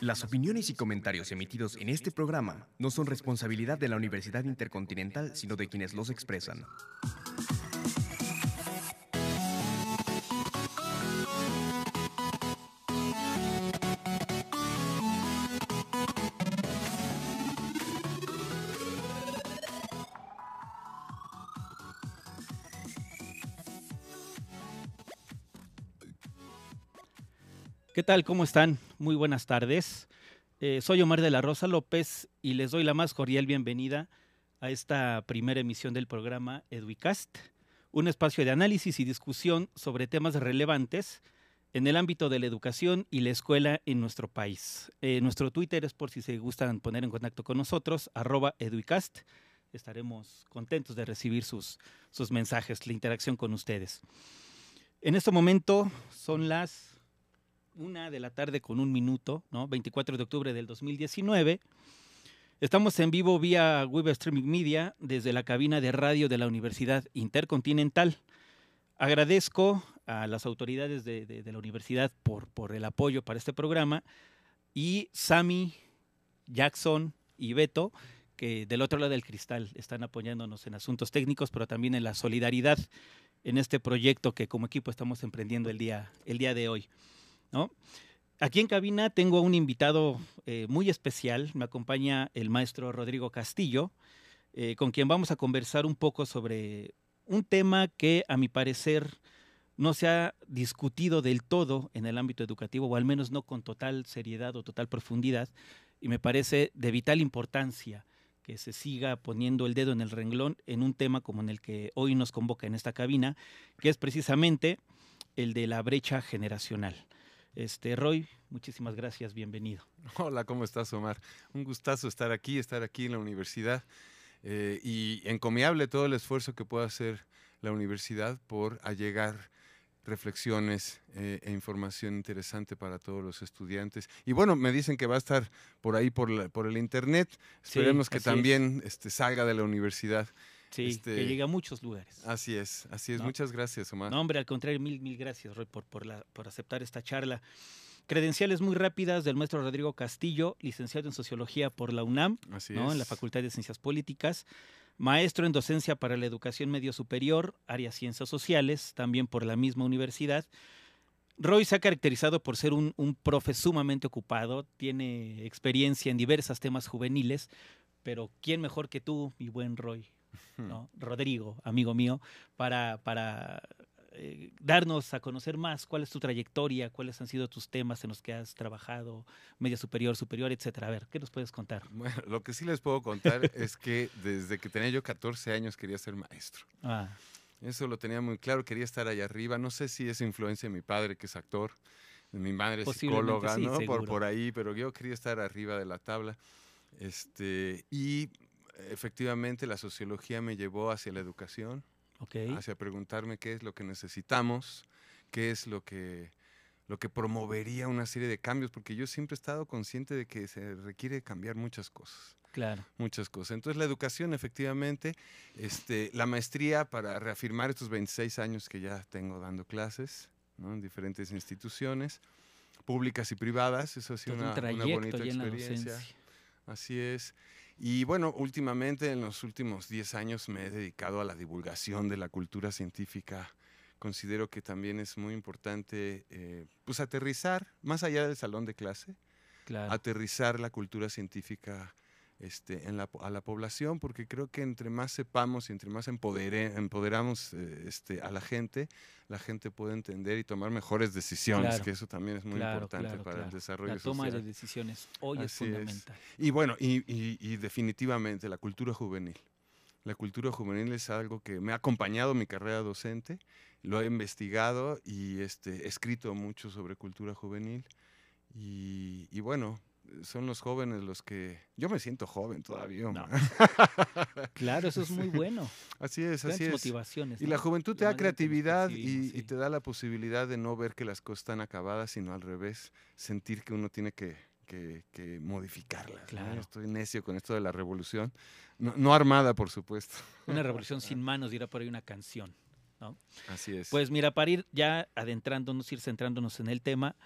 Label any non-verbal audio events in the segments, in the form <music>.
Las opiniones y comentarios emitidos en este programa no son responsabilidad de la Universidad Intercontinental, sino de quienes los expresan. Tal? ¿Cómo están? Muy buenas tardes. Eh, soy Omar de la Rosa López y les doy la más cordial bienvenida a esta primera emisión del programa Eduicast, un espacio de análisis y discusión sobre temas relevantes en el ámbito de la educación y la escuela en nuestro país. Eh, nuestro Twitter es por si se gustan poner en contacto con nosotros, arroba Eduicast. Estaremos contentos de recibir sus, sus mensajes, la interacción con ustedes. En este momento son las una de la tarde con un minuto, ¿no? 24 de octubre del 2019. Estamos en vivo vía Web Streaming Media desde la cabina de radio de la Universidad Intercontinental. Agradezco a las autoridades de, de, de la universidad por, por, el apoyo para este programa y Sami, Jackson y Beto, que del otro lado del cristal están apoyándonos en asuntos técnicos, pero también en la solidaridad en este proyecto que como equipo estamos emprendiendo el día, el día de hoy. ¿No? Aquí en cabina tengo un invitado eh, muy especial, me acompaña el maestro Rodrigo Castillo, eh, con quien vamos a conversar un poco sobre un tema que a mi parecer no se ha discutido del todo en el ámbito educativo, o al menos no con total seriedad o total profundidad, y me parece de vital importancia que se siga poniendo el dedo en el renglón en un tema como en el que hoy nos convoca en esta cabina, que es precisamente el de la brecha generacional. Este, Roy, muchísimas gracias, bienvenido. <laughs> Hola, ¿cómo estás, Omar? Un gustazo estar aquí, estar aquí en la universidad eh, y encomiable todo el esfuerzo que pueda hacer la universidad por allegar reflexiones eh, e información interesante para todos los estudiantes. Y bueno, me dicen que va a estar por ahí por, la, por el internet. Esperemos sí, que también este, salga de la universidad. Sí, este, que llegue a muchos lugares. Así es, así es. ¿no? Muchas gracias, Omar. No, hombre, al contrario, mil, mil gracias, Roy, por, por, la, por aceptar esta charla. Credenciales muy rápidas del maestro Rodrigo Castillo, licenciado en Sociología por la UNAM, así ¿no? es. en la Facultad de Ciencias Políticas, maestro en docencia para la educación medio superior, área Ciencias Sociales, también por la misma universidad. Roy se ha caracterizado por ser un, un profe sumamente ocupado, tiene experiencia en diversos temas juveniles, pero ¿quién mejor que tú, mi buen Roy? ¿No? Rodrigo, amigo mío, para, para eh, darnos a conocer más cuál es tu trayectoria, cuáles han sido tus temas en los que has trabajado, media superior, superior, etcétera. A ver, ¿qué nos puedes contar? <laughs> Bueno, lo que sí les puedo contar <laughs> es que desde que tenía yo 14 años quería ser maestro. Ah. Eso lo tenía muy claro, quería estar allá arriba. No sé si es influencia de mi padre, que es actor, de mi madre es psicóloga, sí, ¿no? Por, por ahí, pero yo quería estar arriba de la tabla. Este, y efectivamente la sociología me llevó hacia la educación, okay. hacia preguntarme qué es lo que necesitamos, qué es lo que, lo que promovería una serie de cambios, porque yo siempre he estado consciente de que se requiere cambiar muchas cosas. Claro. Muchas cosas. Entonces la educación, efectivamente, este, la maestría para reafirmar estos 26 años que ya tengo dando clases ¿no? en diferentes instituciones, públicas y privadas, eso ha sido una, una, bonita experiencia. Así es. Y bueno, últimamente, en los últimos 10 años, me he dedicado a la divulgación de la cultura científica. Considero que también es muy importante, eh, pues, aterrizar, más allá del salón de clase, claro. aterrizar la cultura científica este, en la, a la población, porque creo que entre más sepamos y entre más empodere, empoderamos eh, este, a la gente, la gente puede entender y tomar mejores decisiones, claro. que eso también es muy claro, importante claro, para el desarrollo La toma social. de decisiones hoy Así es fundamental. Es. Y bueno, y, y, y, definitivamente la cultura juvenil. La cultura juvenil es algo que me ha acompañado en mi carrera docente, lo he investigado y este, he escrito mucho sobre cultura juvenil. Y, y bueno, son los jóvenes los que... Yo me siento joven todavía. No. <laughs> claro, eso es muy bueno. Así es, así es. motivaciones. Y ¿no? la juventud te da creatividad y, sí. y, te da la posibilidad de no ver que las cosas están acabadas, sino al revés, sentir que uno tiene que, que, que modificarlas. Claro. ¿no? Estoy necio con esto de la revolución. No, no armada, por supuesto. Una <laughs> revolución sin manos, dirá por ahí una canción. ¿no? Así es. Pues mira, para ir ya adentrándonos, ir centrándonos en el tema,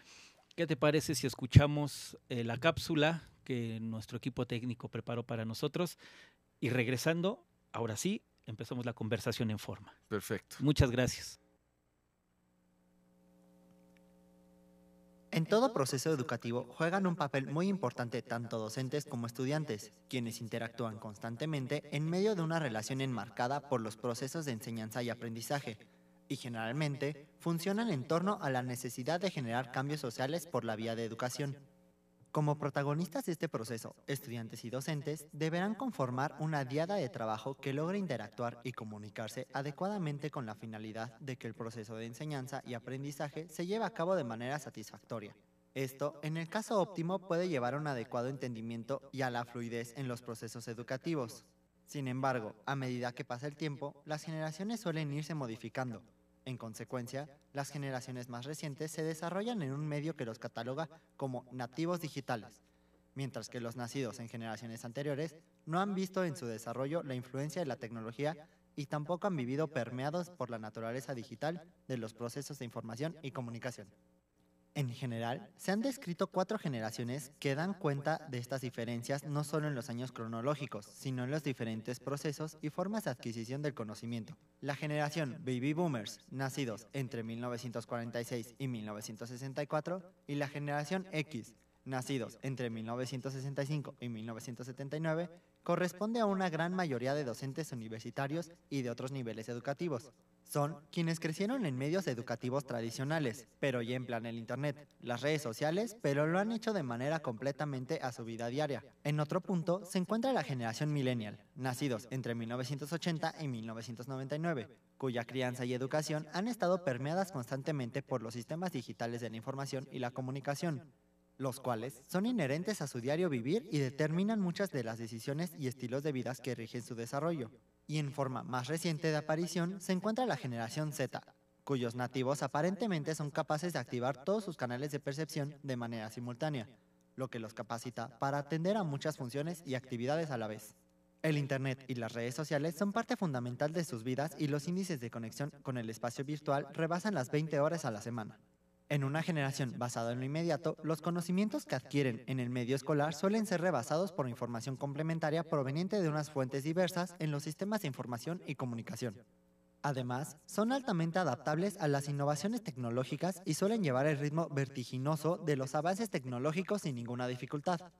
¿Qué te parece si escuchamos eh, la cápsula que nuestro equipo técnico preparó para nosotros? Y regresando, ahora sí, empezamos la conversación en forma. Perfecto. Muchas gracias. En todo proceso educativo juegan un papel muy importante tanto docentes como estudiantes, quienes interactúan constantemente en medio de una relación enmarcada por los procesos de enseñanza y aprendizaje, y generalmente funcionan en torno a la necesidad de generar cambios sociales por la vía de educación. Como protagonistas de este proceso, estudiantes y docentes deberán conformar una diada de trabajo que logre interactuar y comunicarse adecuadamente con la finalidad de que el proceso de enseñanza y aprendizaje se lleve a cabo de manera satisfactoria. Esto, en el caso óptimo, puede llevar a un adecuado entendimiento y a la fluidez en los procesos educativos. Sin embargo, a medida que pasa el tiempo, las generaciones suelen irse modificando, en consecuencia, las generaciones más recientes se desarrollan en un medio que los cataloga como nativos digitales, mientras que los nacidos en generaciones anteriores no han visto en su desarrollo la influencia de la tecnología y tampoco han vivido permeados por la naturaleza digital de los procesos de información y comunicación. En general, se han descrito cuatro generaciones que dan cuenta de estas diferencias no solo en los años cronológicos, sino en los diferentes procesos y formas de adquisición del conocimiento. La generación Baby Boomers, nacidos entre 1946 y 1964, y la generación X, nacidos entre 1965 y 1979, corresponde a una gran mayoría de docentes universitarios y de otros niveles educativos son quienes crecieron en medios educativos tradicionales, pero ya emplean el Internet, las redes sociales, pero lo han hecho de manera completamente a su vida diaria. En otro punto se encuentra la generación millennial, nacidos entre 1980 y 1999, cuya crianza y educación han estado permeadas constantemente por los sistemas digitales de la información y la comunicación, los cuales son inherentes a su diario vivir y determinan muchas de las decisiones y estilos de vida que rigen su desarrollo y en forma más reciente de aparición se encuentra la generación Z, cuyos nativos aparentemente son capaces de activar todos sus canales de percepción de manera simultánea, lo que los capacita para atender a muchas funciones y actividades a la vez. El Internet y las redes sociales son parte fundamental de sus vidas y los índices de conexión con el espacio virtual rebasan las 20 horas a la semana. En una generación basada en lo inmediato, los conocimientos que adquieren en el medio escolar suelen ser rebasados por información complementaria proveniente de unas fuentes diversas en los sistemas de información y comunicación. Además, son altamente adaptables a las innovaciones tecnológicas y suelen llevar el ritmo vertiginoso de los avances tecnológicos sin ninguna dificultad.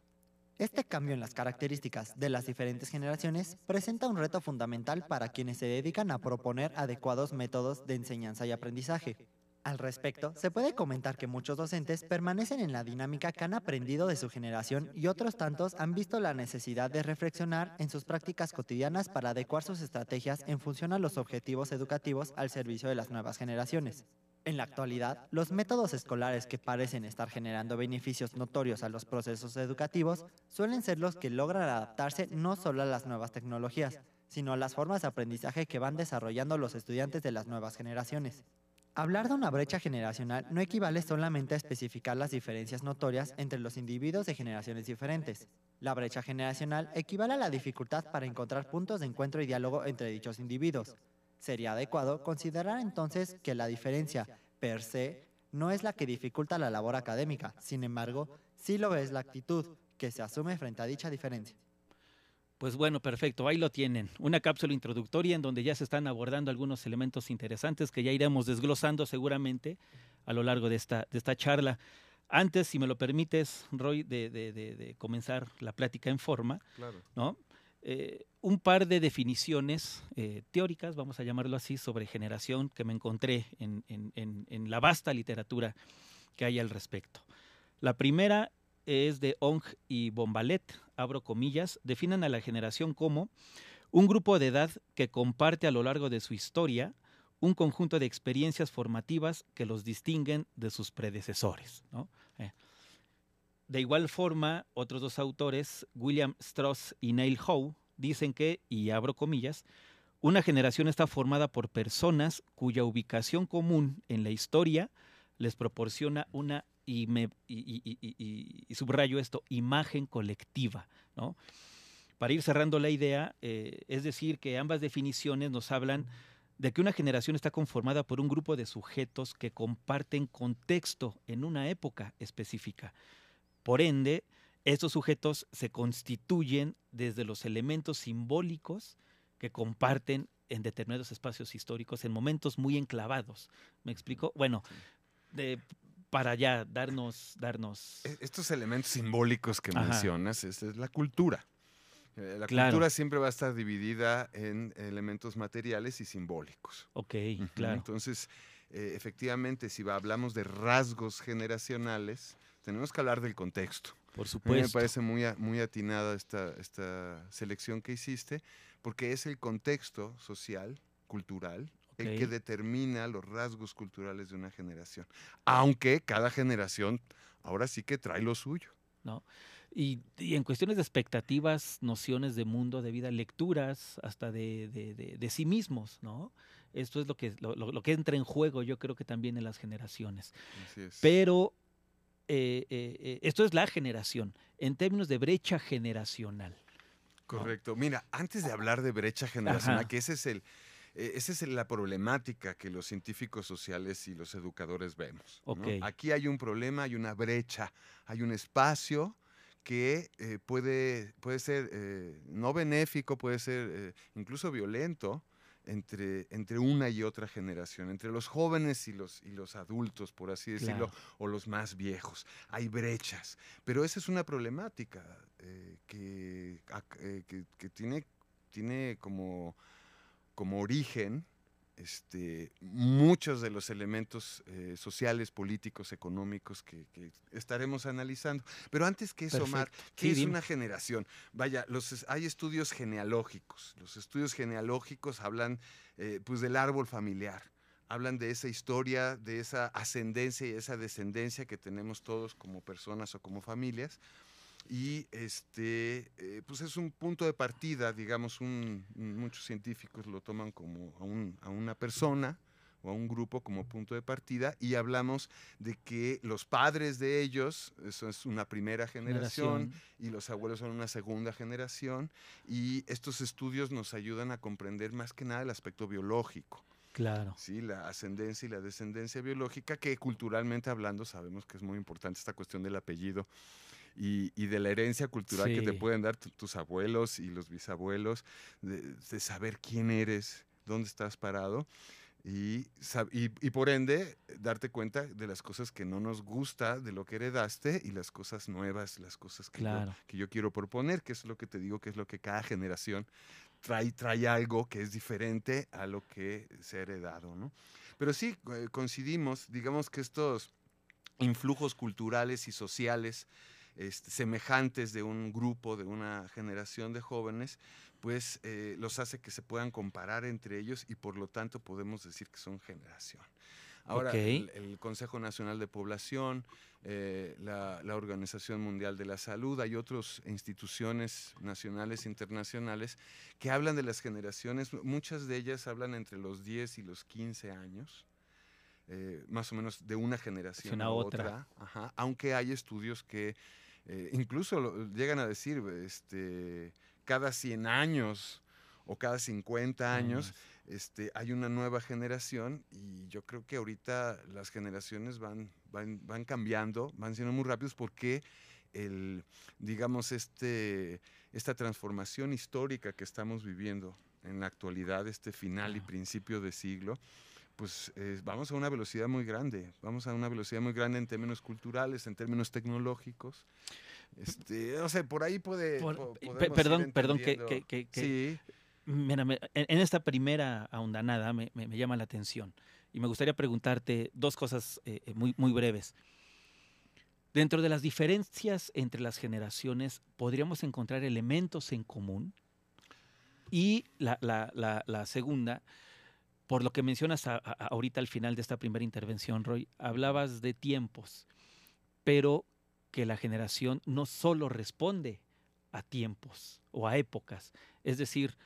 Este cambio en las características de las diferentes generaciones presenta un reto fundamental para quienes se dedican a proponer adecuados métodos de enseñanza y aprendizaje. Al respecto, se puede comentar que muchos docentes permanecen en la dinámica que han aprendido de su generación y otros tantos han visto la necesidad de reflexionar en sus prácticas cotidianas para adecuar sus estrategias en función a los objetivos educativos al servicio de las nuevas generaciones. En la actualidad, los métodos escolares que parecen estar generando beneficios notorios a los procesos educativos suelen ser los que logran adaptarse no solo a las nuevas tecnologías, sino a las formas de aprendizaje que van desarrollando los estudiantes de las nuevas generaciones. Hablar de una brecha generacional no equivale solamente a especificar las diferencias notorias entre los individuos de generaciones diferentes. La brecha generacional equivale a la dificultad para encontrar puntos de encuentro y diálogo entre dichos individuos. Sería adecuado considerar entonces que la diferencia per se no es la que dificulta la labor académica, sin embargo, sí lo es la actitud que se asume frente a dicha diferencia. Pues bueno, perfecto, ahí lo tienen. Una cápsula introductoria en donde ya se están abordando algunos elementos interesantes que ya iremos desglosando seguramente a lo largo de esta, de esta charla. Antes, si me lo permites, Roy, de, comenzar la plática en forma, ¿no? Eh, un par de definiciones eh, teóricas, vamos a llamarlo así, sobre generación que me encontré en, en la vasta literatura que hay al respecto. La primera es de Ong y Bombalet, abro comillas, definen a la generación como un grupo de edad que comparte a lo largo de su historia un conjunto de experiencias formativas que los distinguen de sus predecesores. Eh. De igual forma, otros dos autores, William Strauss y Neil Howe, dicen que, y abro comillas, una generación está formada por personas cuya ubicación común en la historia les proporciona una y, me, y, subrayo esto, imagen colectiva. ¿no? Para ir cerrando la idea, eh, es decir, que ambas definiciones nos hablan de que una generación está conformada por un grupo de sujetos que comparten contexto en una época específica. Por ende, estos sujetos se constituyen desde los elementos simbólicos que comparten en determinados espacios históricos en momentos muy enclavados. ¿Me explico? Bueno, de, para ya darnos, darnos. E, estos elementos simbólicos que Ajá. mencionas es, es la cultura. Eh, La Claro. cultura siempre va a estar dividida en elementos materiales y simbólicos. Ok, claro. Entonces, eh, efectivamente, si hablamos de rasgos generacionales, tenemos que hablar del contexto. Por A mí supuesto. me parece muy, muy atinada esta, esta selección que hiciste, porque es el contexto social, cultural, el que determina los rasgos culturales de una generación. Aunque cada generación ahora sí que trae lo suyo. Y, y en cuestiones de expectativas, nociones de mundo, de vida, lecturas, hasta de, de- de- de sí mismos, ¿no? Esto es lo que, lo, que entra en juego, yo creo que también en las generaciones. Así es. Pero eh, eh, eh, esto es la generación, en términos de brecha generacional. Correcto. Mira, antes de hablar de brecha generacional, Ajá. que ese es el, eh, esa es la problemática que los científicos sociales y los educadores vemos. Aquí hay un problema, hay una brecha, hay un espacio que eh, puede, puede ser eh, no benéfico, puede ser eh, incluso violento entre, entre una y otra generación, entre los jóvenes y los, y los adultos, por así decirlo, Claro. o los más viejos. Hay brechas, pero esa es una problemática eh, que, eh, que- que tiene, tiene como, como origen este, muchos de los elementos eh, sociales, políticos, económicos que, que estaremos analizando. Pero antes que eso, Omar, Perfecto. ¿qué Sí, es dime. una generación? Vaya, los, hay estudios genealógicos. Los estudios genealógicos hablan eh, pues del árbol familiar. Hablan de esa historia, de esa ascendencia y esa descendencia que tenemos todos como personas o como familias. Y este, eh, pues es un punto de partida, digamos, un- muchos científicos lo toman como a, un- a una persona o a un grupo como punto de partida y hablamos de que los padres de ellos, eso es una primera generación, y los abuelos son una segunda generación y estos estudios nos ayudan a comprender más que nada el aspecto biológico, Claro. ¿sí? la ascendencia y la descendencia biológica que culturalmente hablando sabemos que es muy importante esta cuestión del apellido y, y de la herencia cultural que te Sí. pueden dar tu- tus abuelos y los bisabuelos, de, de saber quién eres, dónde estás parado. Y, y, y por ende, darte cuenta de las cosas que no nos gusta de lo que heredaste y las cosas nuevas, las cosas que, yo- Claro. que yo quiero proponer, que es lo que te digo, que es lo que cada generación trae, trae algo que es diferente a lo que se ha heredado, ¿no? Pero sí, eh, coincidimos, digamos que estos influjos culturales y sociales este, semejantes de un grupo, de una generación de jóvenes, pues eh, los hace que se puedan comparar entre ellos y por lo tanto podemos decir que son generación. Ahora, el, el Consejo Nacional de Población, eh, la, la Organización Mundial de la Salud, hay otras instituciones nacionales e internacionales que hablan de las generaciones, muchas de ellas hablan entre los 10 y los 15 años. eh, más o menos de una generación a otra. otra, ajá, aunque hay estudios que eh, incluso lo- llegan a decir este, cada 100 años o cada 50 años este, hay una nueva generación y yo creo que ahorita las generaciones van, van, van cambiando, van siendo muy rápidos porque el, digamos, este, esta transformación histórica que estamos viviendo en la actualidad, este final y principio de siglo, pues eh, vamos a una velocidad muy grande, vamos a una velocidad muy grande en términos culturales, en términos tecnológicos. Este, no sé, por ahí puede... Por- perdón, perdón, que, entendiendo. que- que- que- Sí, Mira, me- en, esta primera ahondanada me, me- me llama la atención y me gustaría preguntarte dos cosas eh, eh, muy, muy breves. Dentro de las diferencias entre las generaciones, ¿podríamos encontrar elementos en común? Y la, la- la- la segunda, por lo que mencionas a- ahorita al final de esta primera intervención, Roy, hablabas de tiempos, pero que la generación no solo responde a tiempos o a épocas, es decir,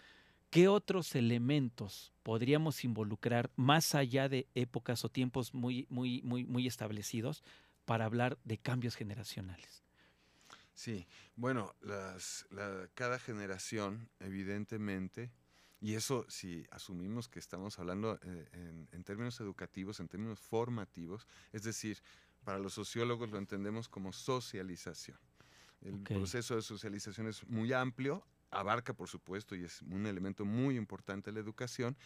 ¿qué otros elementos podríamos involucrar más allá de épocas o tiempos muy, muy, muy, muy establecidos para hablar de cambios generacionales? Sí, bueno, cada generación, evidentemente, Y eso, si asumimos que estamos hablando eh, en, en términos educativos, en términos formativos, es decir, para los sociólogos lo entendemos como socialización. El proceso de socialización es muy amplio, abarca, por supuesto, y es un elemento muy importante de la educación,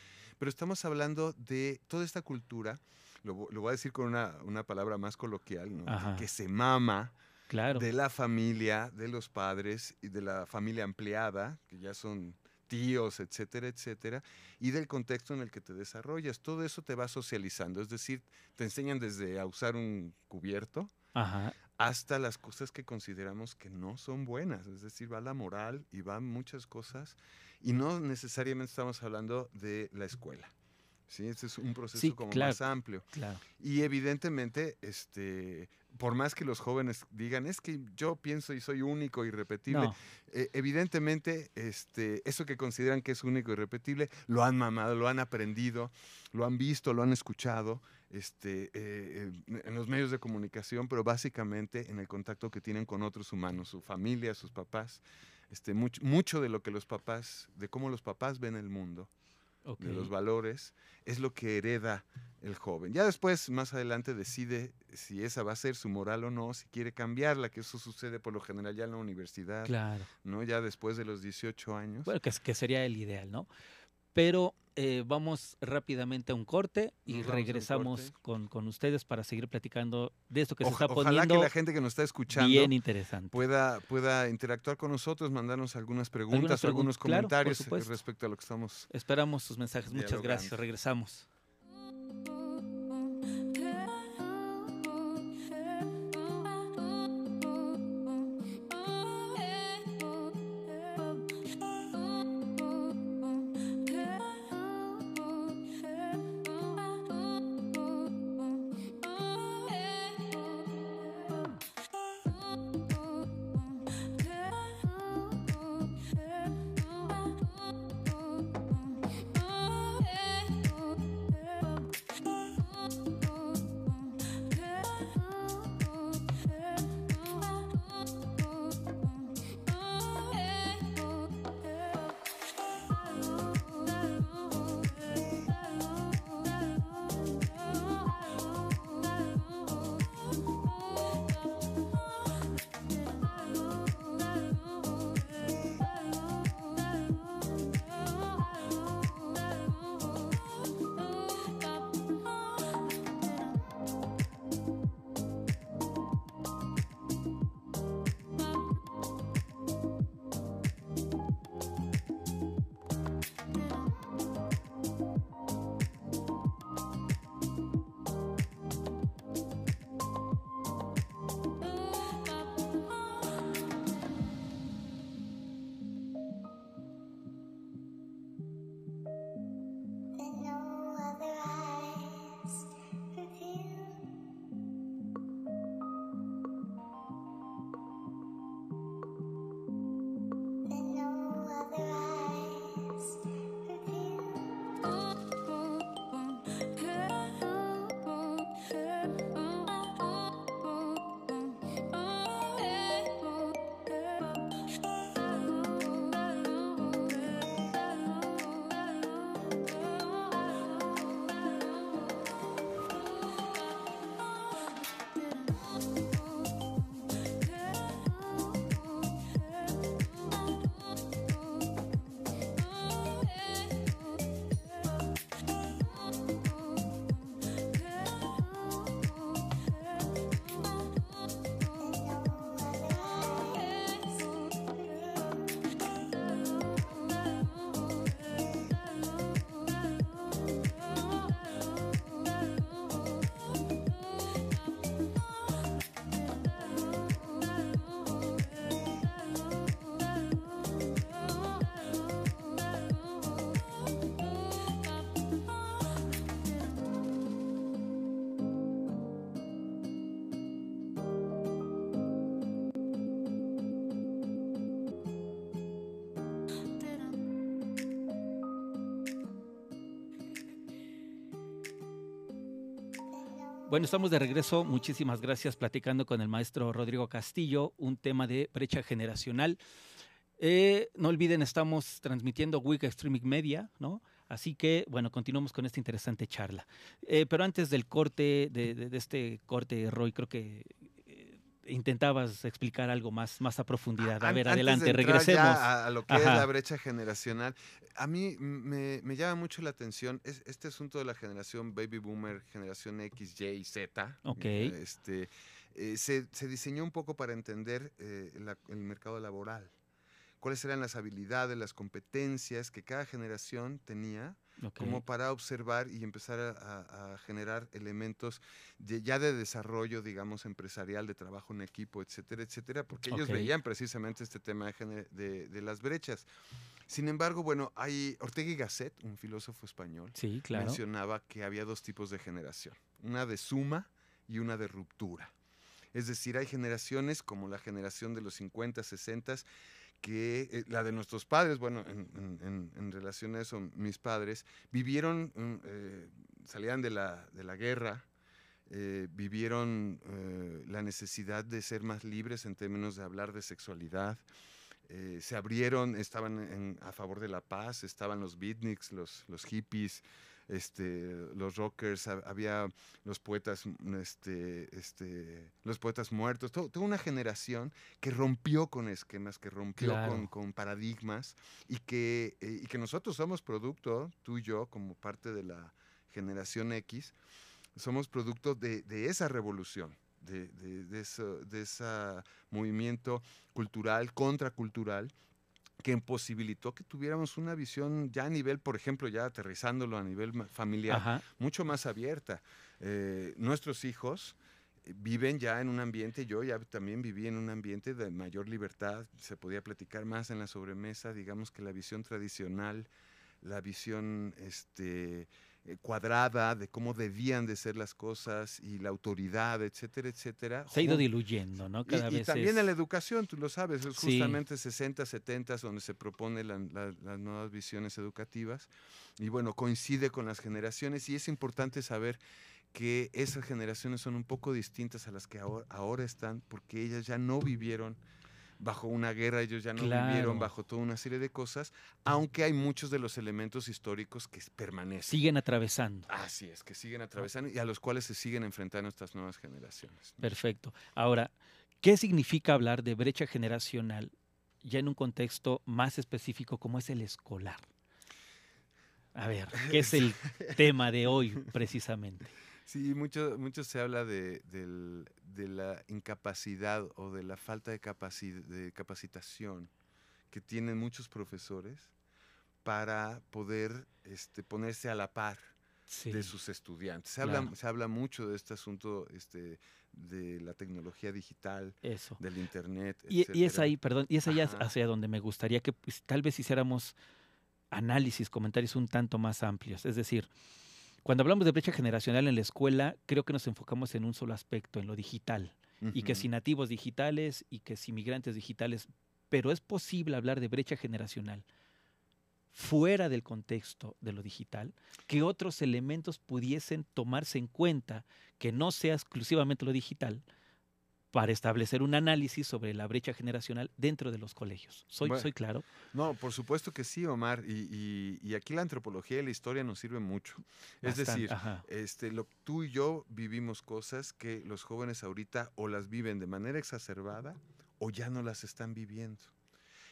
pero estamos hablando de toda esta cultura, lo, vo- lo voy a decir con una, una palabra más coloquial, que se mama Claro. de la familia, de los padres y de la familia ampliada, que ya son tíos, etcétera, etcétera, y del contexto en el que te desarrollas. Todo eso te va socializando, es decir, te enseñan desde a usar un cubierto Ajá. hasta las cosas que consideramos que no son buenas, es decir, va la moral y van muchas cosas, y no necesariamente estamos hablando de la escuela. Sí, este es un proceso Sí, como claro. más amplio. Claro. Y evidentemente, este, por más que los jóvenes digan, es que yo pienso y soy único, irrepetible, No. eh, evidentemente, este, eso que consideran que es único y irrepetible, lo han mamado, lo han aprendido, lo han visto, lo han escuchado este, eh, eh, en los medios de comunicación, pero básicamente en el contacto que tienen con otros humanos, su familia, sus papás. Este, mucho, mucho de lo que los papás, de cómo los papás ven el mundo, De los valores, es lo que hereda el joven. Ya después, más adelante, decide si esa va a ser su moral o no, si quiere cambiarla, que eso sucede por lo general ya en la universidad, Claro. ¿no? Ya después de los 18 años. Bueno, que, es- que sería el ideal, ¿no? Pero eh, vamos rápidamente a un corte y vamos regresamos corte. con, con ustedes para seguir platicando de esto que se está ojalá poniendo que la gente que nos está escuchando bien interesante. pueda, pueda interactuar con nosotros, mandarnos algunas preguntas Algunas o algunos claro, comentarios eh, respecto a lo que estamos Esperamos sus mensajes. Muchas gracias. Regresamos. Bueno, estamos de regreso. Muchísimas gracias platicando con el maestro Rodrigo Castillo, un tema de brecha generacional. Eh, no olviden, estamos transmitiendo Wicca Streaming Media, ¿no? Así que, bueno, continuamos con esta interesante charla. Eh, pero antes del corte, de, este corte, Roy, creo que intentabas explicar algo más, más a profundidad. A ver, antes adelante, regresemos. ya a, lo que es la brecha generacional, a mí me, me llama mucho la atención es- este asunto de la generación baby boomer, generación X, Y, Z. Ok. eh, Este, eh, se, se diseñó un poco para entender eh, la- el mercado laboral. Cuáles eran las habilidades, las competencias que cada generación tenía Ok. como para observar y empezar a, a- generar elementos de- ya de desarrollo, digamos, empresarial, de trabajo en equipo, etcétera, etcétera, porque ellos Ok. veían precisamente este tema de, de- de las brechas. Sin embargo, bueno, hay Ortega y Gasset, un filósofo español, Sí, claro. mencionaba que había dos tipos de generación, una de suma y una de ruptura. Es decir, hay generaciones como la generación de los 50, 60, que eh, la de nuestros padres, bueno, en, en- en- relación a eso, mis padres, vivieron, mm, eh, salían de la, de la guerra, eh, vivieron eh, la necesidad de ser más libres en términos de hablar de sexualidad, eh, se abrieron, estaban en- a favor de la paz, estaban los beatniks, los, los hippies, este, los rockers, ha- había los poetas, mm, este, este, los poetas muertos, to- toda una generación que rompió con esquemas, que rompió Claro. con, con paradigmas y que, eh, y que nosotros somos producto, tú y yo, como parte de la generación X, somos producto de, de esa revolución, de, de, de eso- de ese movimiento cultural, contracultural, que imposibilitó que tuviéramos una visión ya a nivel, por ejemplo, ya aterrizándolo a nivel familiar, Ajá. mucho más abierta. Eh, nuestros hijos eh, viven ya en un ambiente, yo ya también viví en un ambiente de mayor libertad, se podía platicar más en la sobremesa, digamos que la visión tradicional, la visión este, cuadrada de cómo debían de ser las cosas y la autoridad, etcétera, etcétera. Se ha ido diluyendo, ¿no? y, Cada y vez también es- en la educación, tú lo sabes, es Sí. justamente 60, 70 donde se propone la- la- las nuevas visiones educativas. Y bueno, coincide con las generaciones y es importante saber que esas generaciones son un poco distintas a las que ahora, ahora están, porque ellas ya no vivieron bajo una guerra, ellos ya no Claro. vivieron bajo toda una serie de cosas, aunque hay muchos de los elementos históricos que permanecen. siguen atravesando. Así es, que siguen atravesando y a los cuales se siguen enfrentando estas nuevas generaciones. Perfecto. Ahora, ¿qué significa hablar de brecha generacional ya en un contexto más específico como es el escolar? A ver, ¿qué es el <laughs> tema de hoy precisamente? Sí, mucho, mucho se habla de, de la incapacidad o de la falta de, capaci- de capacitación que tienen muchos profesores para poder este, ponerse a la par Sí, de sus estudiantes. Se, habla, se habla mucho de este asunto este, de la tecnología digital, eso. del Internet. Y, y es ahí, perdón, y es ahí Ajá. hacia donde me gustaría que pues, tal vez hiciéramos análisis, comentarios un tanto más amplios. Es decir, cuando hablamos de brecha generacional en la escuela, creo que nos enfocamos en un solo aspecto, en lo digital. Y que si nativos digitales y que si migrantes digitales, pero es posible hablar de brecha generacional fuera del contexto de lo digital, que otros elementos pudiesen tomarse en cuenta que no sea exclusivamente lo digital para establecer un análisis sobre la brecha generacional dentro de los colegios. ¿Soy, Bueno, soy claro? No, por supuesto que sí, Omar. Y, y- y aquí la antropología y la historia nos sirven mucho. Es decir, ajá. este, lo, tú y yo vivimos cosas que los jóvenes ahorita o las viven de manera exacerbada o ya no las están viviendo.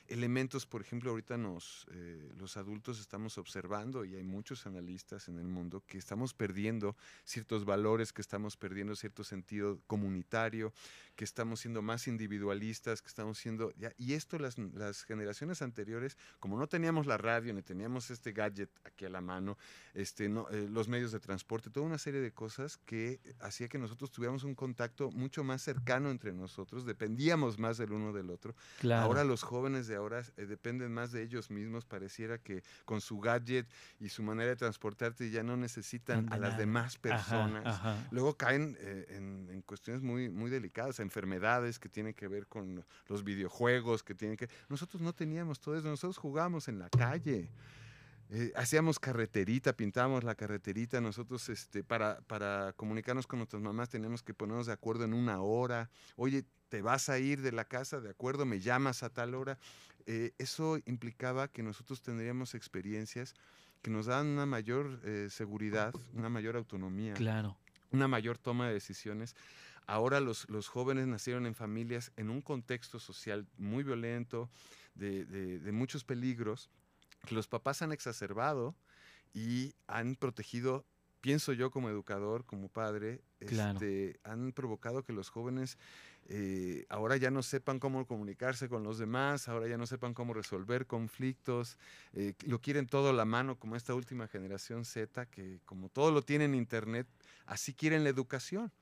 Elementos, por ejemplo, ahorita nos, eh, los adultos estamos observando y hay muchos analistas en el mundo que estamos perdiendo ciertos valores, que estamos perdiendo cierto sentido comunitario, que estamos siendo más individualistas, que estamos siendo... ya- y esto las, las generaciones anteriores, como no teníamos la radio, ni teníamos este gadget aquí a la mano, este, no, eh, los medios de transporte, toda una serie de cosas que hacía que nosotros tuviéramos un contacto mucho más cercano entre nosotros, dependíamos más del uno del otro. Claro. Ahora los jóvenes de ahora eh, dependen más de ellos mismos, pareciera que con su gadget y su manera de transportarte ya no necesitan a las demás Ajá, personas. ajá. Luego caen eh, en, en cuestiones muy, muy delicadas, enfermedades que tienen que ver con los videojuegos, que tienen que... Nosotros no teníamos todo eso, nosotros jugábamos en la calle. Eh, hacíamos carreterita, pintábamos la carreterita, nosotros este, para, para comunicarnos con nuestras mamás teníamos que ponernos de acuerdo en una hora. Oye, te vas a ir de la casa, de acuerdo, me llamas a tal hora. Eh, eso implicaba que nosotros tendríamos experiencias que nos dan una mayor eh, seguridad, una mayor autonomía, Claro. una mayor toma de decisiones. Ahora los, los jóvenes nacieron en familias en un contexto social muy violento, de, de- de muchos peligros, que los papás han exacerbado y han protegido, pienso yo como educador, como padre, Claro. este, han provocado que los jóvenes eh, ahora ya no sepan cómo comunicarse con los demás, ahora ya no sepan cómo resolver conflictos, eh, lo quieren todo a la mano como esta última generación Z, que como todo lo tiene en Internet, así quieren la educación.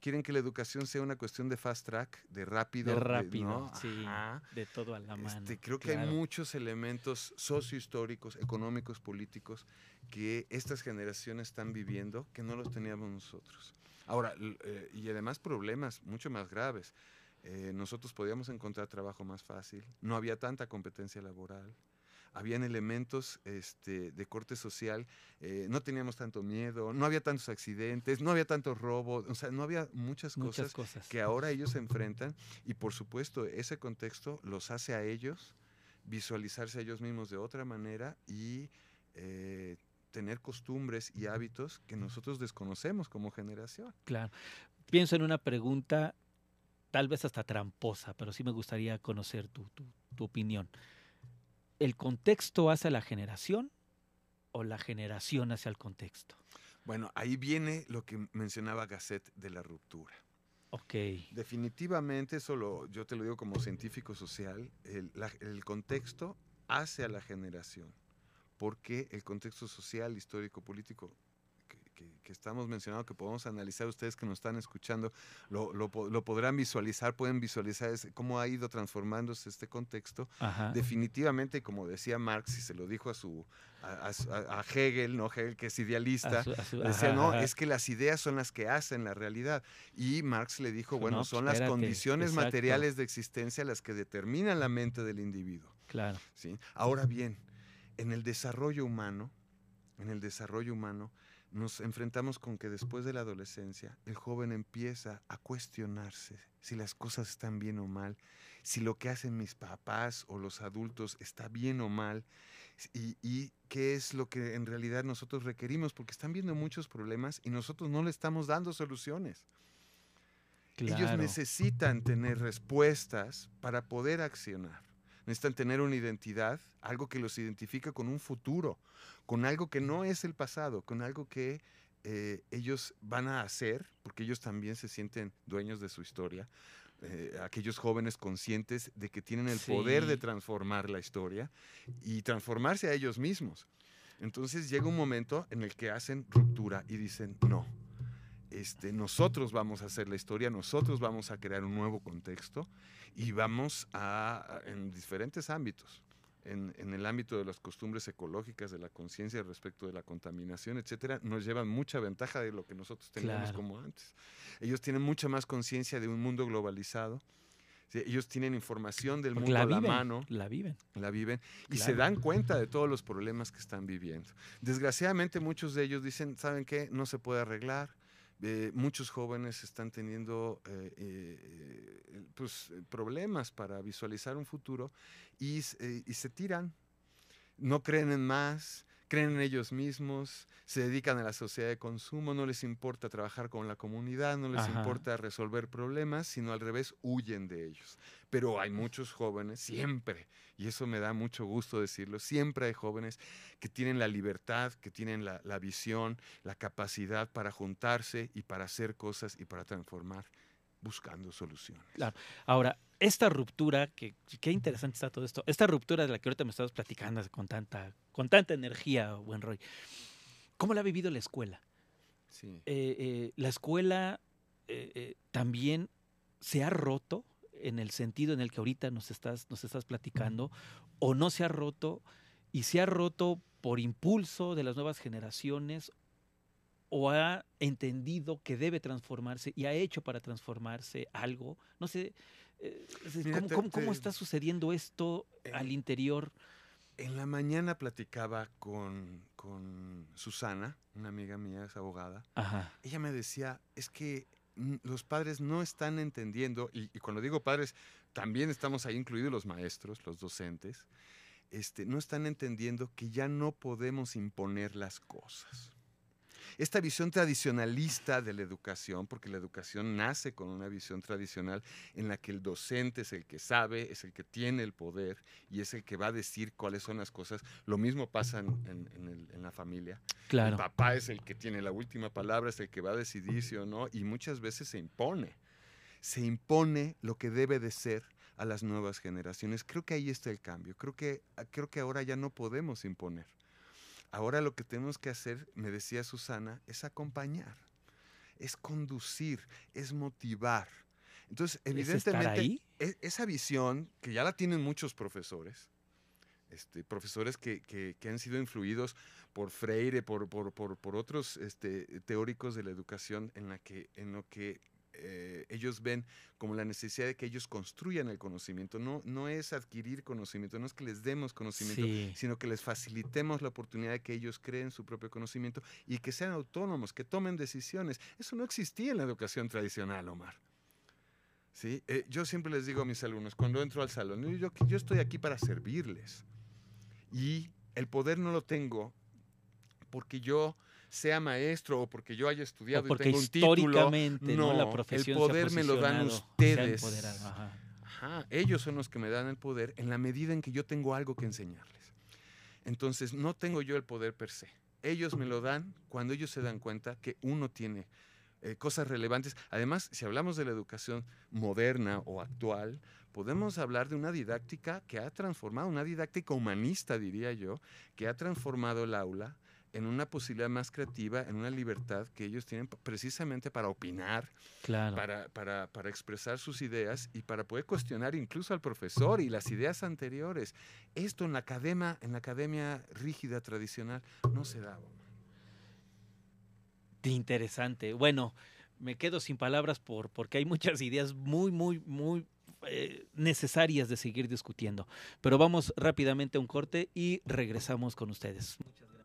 Quieren que la educación sea una cuestión de fast track, de rápido. De rápido, ¿no? sí. Ajá. De todo a la mano. Este, creo que hay muchos elementos sociohistóricos, económicos, políticos que estas generaciones están viviendo que no los teníamos nosotros. Ahora, l- eh, y además problemas mucho más graves. Eh, nosotros podíamos encontrar trabajo más fácil, no había tanta competencia laboral, habían elementos este, de corte social, eh, no teníamos tanto miedo, no había tantos accidentes, no había tantos robos, o sea, no había muchas Muchas cosas cosas. que ahora ellos se enfrentan y por supuesto ese contexto los hace a ellos visualizarse a ellos mismos de otra manera y eh, tener costumbres y hábitos que nosotros desconocemos como generación. Claro. Pienso en una pregunta, tal vez hasta tramposa, pero sí me gustaría conocer tu, tu- tu opinión. ¿El contexto hace a la generación o la generación hacia el contexto? Bueno, ahí viene lo que mencionaba Gasset de la ruptura. Ok, Definitivamente, eso lo- yo te lo digo como científico social, el, la- el contexto hace a la generación, porque el contexto social, histórico, político que, estamos mencionando, que podemos analizar ustedes que nos están escuchando, lo, lo lo podrán visualizar, pueden visualizar cómo ha ido transformándose este contexto. ajá. Definitivamente, como decía Marx y se lo dijo a su a, a a- Hegel, no Hegel que es idealista, su- su- Decía, ajá, no, ajá. es que las ideas son las que hacen la realidad. Y Marx le dijo, No, bueno, pues, son las espérate, condiciones exacto. materiales de existencia las que determinan la mente del individuo. Claro, ¿sí? Ahora bien, en el desarrollo humano, en el desarrollo humano, nos enfrentamos con que después de la adolescencia, el joven empieza a cuestionarse si las cosas están bien o mal, si lo que hacen mis papás o los adultos está bien o mal, y, y qué es lo que en realidad nosotros requerimos, porque están viendo muchos problemas y nosotros no le estamos dando soluciones. Ellos necesitan tener respuestas para poder accionar. Necesitan tener una identidad, algo que los identifica con un futuro, con algo que no es el pasado, con algo que eh, ellos van a hacer, porque ellos también se sienten dueños de su historia. eh, aquellos jóvenes conscientes de que tienen el poder de Sí. transformar la historia y transformarse a ellos mismos. Entonces llega un momento en el que hacen ruptura y dicen, no, este, nosotros vamos a hacer la historia, nosotros vamos a crear un nuevo contexto y vamos a, en diferentes ámbitos, en, en el ámbito de las costumbres ecológicas, de la conciencia respecto de la contaminación, etcétera, nos llevan mucha ventaja de lo que nosotros teníamos Claro. como antes. Ellos tienen mucha más conciencia de un mundo globalizado. ¿sí? Ellos tienen información del mundo la a la mano la viven. la viven y se dan cuenta de todos los problemas que están viviendo. Desgraciadamente muchos de ellos dicen, ¿saben qué? No se puede arreglar. Eh, muchos jóvenes están teniendo eh, eh, pues, problemas para visualizar un futuro y, y se tiran. No creen en más, creen en ellos mismos, se dedican a la sociedad de consumo, no les importa trabajar con la comunidad, no les Ajá. importa resolver problemas, sino al revés, huyen de ellos. Pero hay muchos jóvenes, siempre, y eso me da mucho gusto decirlo, siempre hay jóvenes que tienen la libertad, que tienen la, la visión, la capacidad para juntarse y para hacer cosas y para transformar, buscando soluciones. Claro. Ahora, esta ruptura, que qué interesante está todo esto, esta ruptura de la que ahorita me estabas platicando con tanta, con tanta energía, buen Roy, ¿cómo la ha vivido la escuela? Sí. Eh, eh, la escuela eh, eh, también se ha roto en el sentido en el que ahorita nos estás, nos estás platicando, o no se ha roto, y se ha roto por impulso de las nuevas generaciones, o ha entendido que debe transformarse y ha hecho para transformarse algo. No sé, Mira, ¿cómo, te- cómo- cómo te- está sucediendo esto Eh, al interior? En la mañana platicaba con, con Susana, una amiga mía, es abogada. Ajá, Ella me decía, es que los padres no están entendiendo, y, y cuando digo padres, también estamos ahí incluidos los maestros, los docentes, este, no están entendiendo que ya no podemos imponer las cosas. Esta visión tradicionalista de la educación, porque la educación nace con una visión tradicional en la que el docente es el que sabe, es el que tiene el poder y es el que va a decir cuáles son las cosas. Lo mismo pasa en, en- en el- en la familia. Claro. El papá es el que tiene la última palabra, es el que va a decidir sí o no, y muchas veces se impone. Se impone lo que debe de ser a las nuevas generaciones. Creo que ahí está el cambio. Creo que, creo que ahora ya no podemos imponer. Ahora lo que tenemos que hacer, me decía Susana, es acompañar, es conducir, es motivar. Entonces, ¿Es evidentemente, e- esa visión, que ya la tienen muchos profesores, este, profesores que, que- que han sido influidos por Freire, por, por- por- por otros este, teóricos de la educación, en, la que, en lo que eh, ellos ven como la necesidad de que ellos construyan el conocimiento. No, no es adquirir conocimiento, no es que les demos conocimiento, Sí. sino que les facilitemos la oportunidad de que ellos creen su propio conocimiento y que sean autónomos, que tomen decisiones. Eso no existía en la educación tradicional, Omar. ¿Sí? Eh, yo siempre les digo a mis alumnos, cuando entro al salón, yo, yo estoy aquí para servirles. Y el poder no lo tengo porque yo sea maestro o porque yo haya estudiado O y porque tengo un título. históricamente ¿no? la No, el profesión poder me lo dan ustedes. ajá. Ajá, ellos son los que me dan el poder en la medida en que yo tengo algo que enseñarles. Entonces, no tengo yo el poder per se. Ellos me lo dan cuando ellos se dan cuenta que uno tiene eh, cosas relevantes. Además, si hablamos de la educación moderna o actual, podemos hablar de una didáctica que ha transformado, una didáctica humanista, diría yo, que ha transformado el aula en una posibilidad más creativa, en una libertad que ellos tienen precisamente para opinar, Claro. para, para, para expresar sus ideas y para poder cuestionar incluso al profesor y las ideas anteriores. Esto en la academia, en la academia rígida tradicional no se daba. De interesante. Bueno, me quedo sin palabras por, porque hay muchas ideas muy, muy, muy eh, necesarias de seguir discutiendo. Pero vamos rápidamente a un corte y regresamos con ustedes. I'll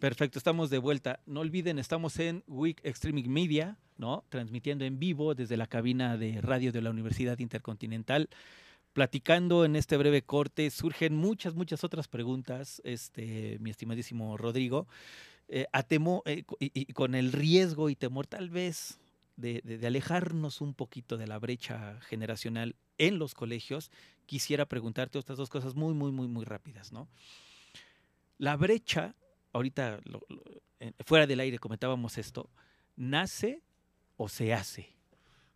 Perfecto, estamos de vuelta. No olviden, estamos en Week Extreme Media, ¿no? Transmitiendo en vivo desde la cabina de radio de la Universidad Intercontinental. Platicando en este breve corte, surgen muchas, muchas otras preguntas, este, mi estimadísimo Rodrigo, eh, temo- eh, y, con el riesgo y temor tal vez de- de alejarnos un poquito de la brecha generacional en los colegios, quisiera preguntarte estas dos cosas muy, muy, muy, muy rápidas, ¿no? La brecha ahorita lo- lo- eh, fuera del aire comentábamos esto, ¿nace o se hace?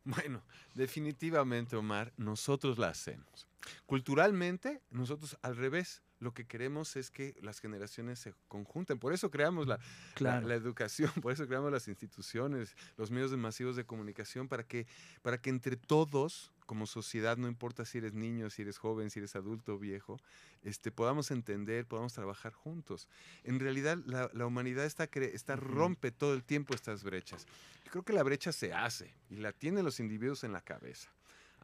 Bueno, definitivamente, Omar, nosotros la hacemos. Culturalmente, nosotros al revés, lo que queremos es que las generaciones se conjunten. Por eso creamos la, la- la, educación, <laughs> por eso creamos las instituciones, los medios masivos de comunicación, para que, para que entre todos, como sociedad, no importa si eres niño, si eres joven, si eres adulto o viejo, este, podamos entender, podamos trabajar juntos. En realidad, la, la humanidad está, está rompe todo el tiempo estas brechas. Yo creo que la brecha se hace y la tienen los individuos en la cabeza.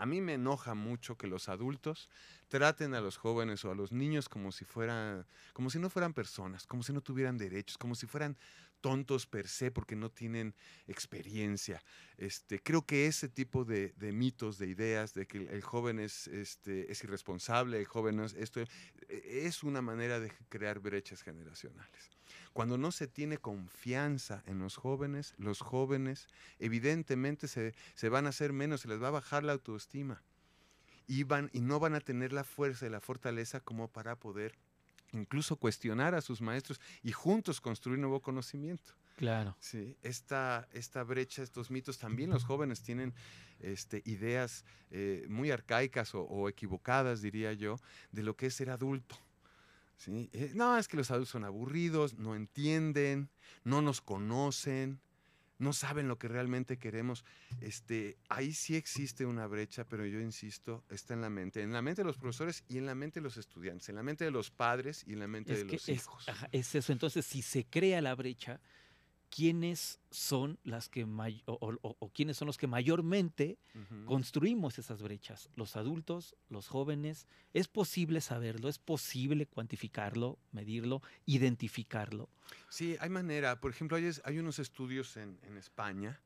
A mí me enoja mucho que los adultos traten a los jóvenes o a los niños como si fueran, como si no fueran personas, como si no tuvieran derechos, como si fueran tontos per se porque no tienen experiencia. Este, creo que ese tipo de, mitos, de ideas, de que el, joven es, este, es irresponsable, el joven es esto, e- es una manera de crear brechas generacionales. Cuando no se tiene confianza en los jóvenes, los jóvenes evidentemente se, se van a hacer menos, se les va a bajar la autoestima y, van, y no van a tener la fuerza y la fortaleza como para poder incluso cuestionar a sus maestros y juntos construir nuevo conocimiento. Claro. Sí, esta, esta brecha, estos mitos, también los jóvenes tienen este, ideas eh, muy arcaicas o, o equivocadas, diría yo, de lo que es ser adulto. ¿Sí? Eh, no, es que los adultos son aburridos, no entienden, no nos conocen, no saben lo que realmente queremos. Este, ahí sí existe una brecha, pero yo insisto, está en la mente, en la mente de los profesores y en la mente de los estudiantes, en la mente de los padres y en la mente Es de que los es, hijos. ajá, es eso. Entonces, si se crea la brecha, ¿quiénes son las que may- o, o- o- quiénes son los que mayormente Ujú. construimos esas brechas? Los adultos, los jóvenes. ¿Es posible saberlo? ¿Es posible cuantificarlo, medirlo, identificarlo? Sí, hay manera. Por ejemplo, hay, hay unos estudios en, en España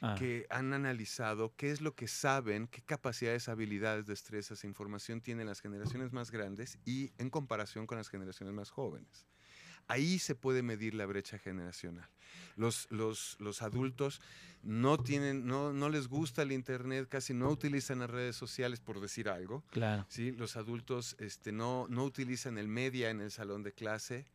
Ah, que han analizado qué es lo que saben, qué capacidades, habilidades, destrezas e información tienen las generaciones más grandes y en comparación con las generaciones más jóvenes. Ahí se puede medir la brecha generacional. Los, los, los adultos no, tienen, no, no les gusta el Internet, casi no utilizan las redes sociales, por decir algo. claro. ¿sí? Los adultos este, no, no utilizan el media en el salón de clase,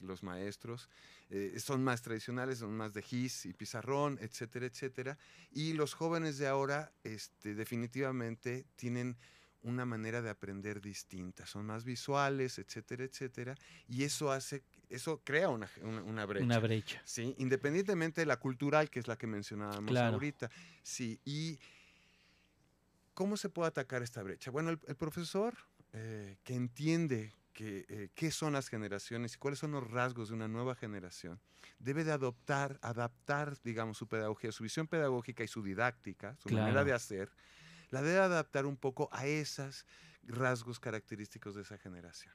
los maestros, eh, son más tradicionales, son más de gis y pizarrón, etcétera, etcétera. Y los jóvenes de ahora este, definitivamente tienen una manera de aprender distinta, son más visuales, etcétera, etcétera, y eso hace, eso crea una, una, una brecha. Una brecha. Sí, independientemente de la cultural, que es la que mencionábamos Claro. ahorita. Sí, y ¿cómo se puede atacar esta brecha? Bueno, el, el profesor eh, que entiende que, eh, qué son las generaciones y cuáles son los rasgos de una nueva generación, debe de adoptar, adaptar, digamos, su pedagogía, su visión pedagógica y su didáctica, su manera de hacer, la debe adaptar un poco a esos rasgos característicos de esa generación.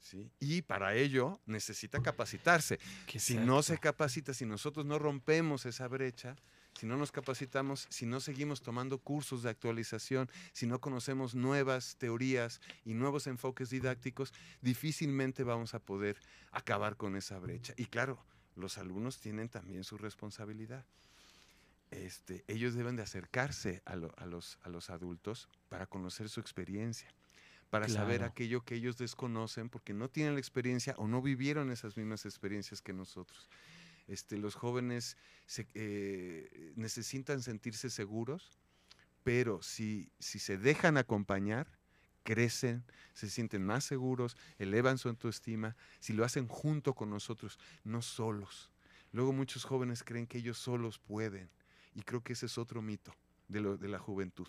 ¿sí? Y para ello necesita capacitarse. Que Si no se capacita, si nosotros no rompemos esa brecha, si no nos capacitamos, si no seguimos tomando cursos de actualización, si no conocemos nuevas teorías y nuevos enfoques didácticos, difícilmente vamos a poder acabar con esa brecha. Y claro, los alumnos tienen también su responsabilidad. Este, ellos deben de acercarse a, lo- a los, a los adultos para conocer su experiencia, para saber Claro. aquello que ellos desconocen porque no tienen la experiencia o no vivieron esas mismas experiencias que nosotros. Este, los jóvenes se- eh, necesitan sentirse seguros, pero si, si se dejan acompañar, crecen, se sienten más seguros, elevan su autoestima, si lo hacen junto con nosotros, no solos. Luego muchos jóvenes creen que ellos solos pueden y creo que ese es otro mito de, lo- de la juventud.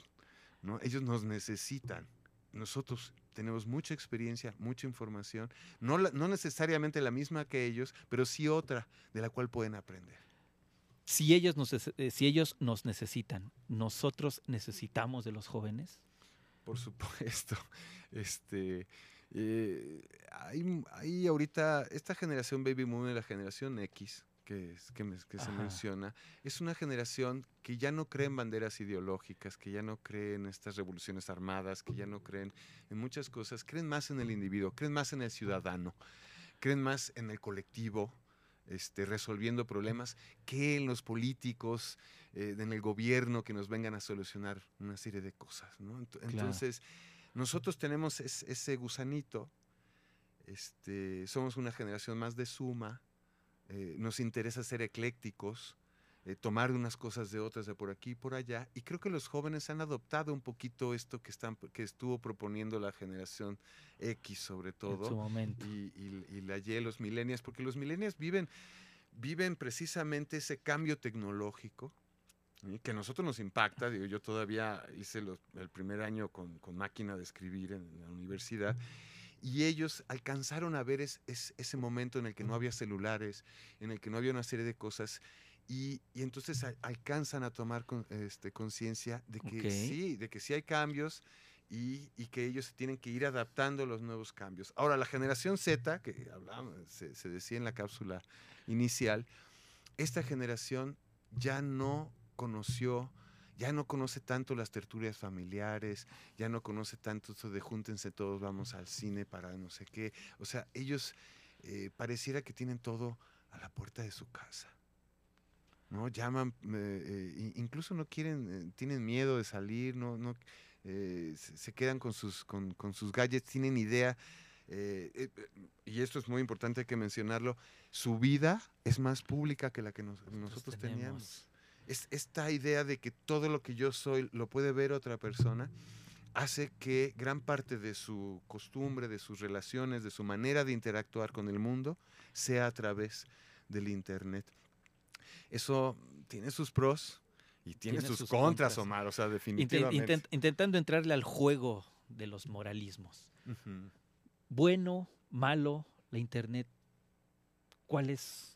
¿no? Ellos nos necesitan. Nosotros tenemos mucha experiencia, mucha información, no, la- no necesariamente la misma que ellos, pero sí otra de la cual pueden aprender. Si ellos, nos, eh, si ellos nos necesitan, ¿nosotros necesitamos de los jóvenes? Por supuesto. <laughs> Este, Eh, hay, hay ahorita, esta generación Baby Boom y la generación X, que, es- que, me- que se menciona, es una generación que ya no cree en banderas ideológicas, que ya no cree en estas revoluciones armadas, que ya no creen en muchas cosas, creen más en el individuo, creen más en el ciudadano, creen más en el colectivo, este, resolviendo problemas, que en los políticos, eh, en el gobierno que nos vengan a solucionar una serie de cosas. ¿no? Ent- Claro. Entonces, nosotros tenemos es- ese gusanito, este, somos una generación más de suma, eh, nos interesa ser eclécticos, eh, tomar unas cosas de otras de por aquí y por allá, y creo que los jóvenes han adoptado un poquito esto que, están, que estuvo proponiendo la generación X sobre En su todo, momento. y, y- y la Y, los millennials, porque los millennials viven, viven precisamente ese cambio tecnológico que a nosotros nos impacta. Digo, yo todavía hice los- el primer año con, con máquina de escribir en la universidad. Y ellos alcanzaron a ver es- es- ese momento en el que no había celulares, en el que no había una serie de cosas, y, y entonces a- alcanzan a tomar con- este, conciencia de que sí, de que sí hay cambios y, y que ellos se tienen que ir adaptando a los nuevos cambios. Ahora, la generación Z, que hablábamos, se, se decía en la cápsula inicial, esta generación ya no conoció, ya no conoce tanto las tertulias familiares, ya no conoce tanto eso de júntense todos, vamos al cine para no sé qué. O sea, ellos eh, pareciera que tienen todo a la puerta de su casa. ¿no? Llaman, eh, eh, in- incluso no quieren, eh, tienen miedo de salir, no, no, eh, se, quedan con sus, con, con sus gadgets, tienen idea, y esto es muy importante hay que mencionarlo, su vida es más pública que la que nos- nosotros teníamos. Es esta idea de que todo lo que yo soy lo puede ver otra persona, hace que gran parte de su costumbre, de sus relaciones, de su manera de interactuar con el mundo, sea a través del Internet. Eso tiene sus pros y tiene, Tiene sus, sus contras, contras. Omar, o sea, definitivamente. intent- intentando entrarle al juego de los moralismos. Bueno, malo, la internet. ¿Cuál es?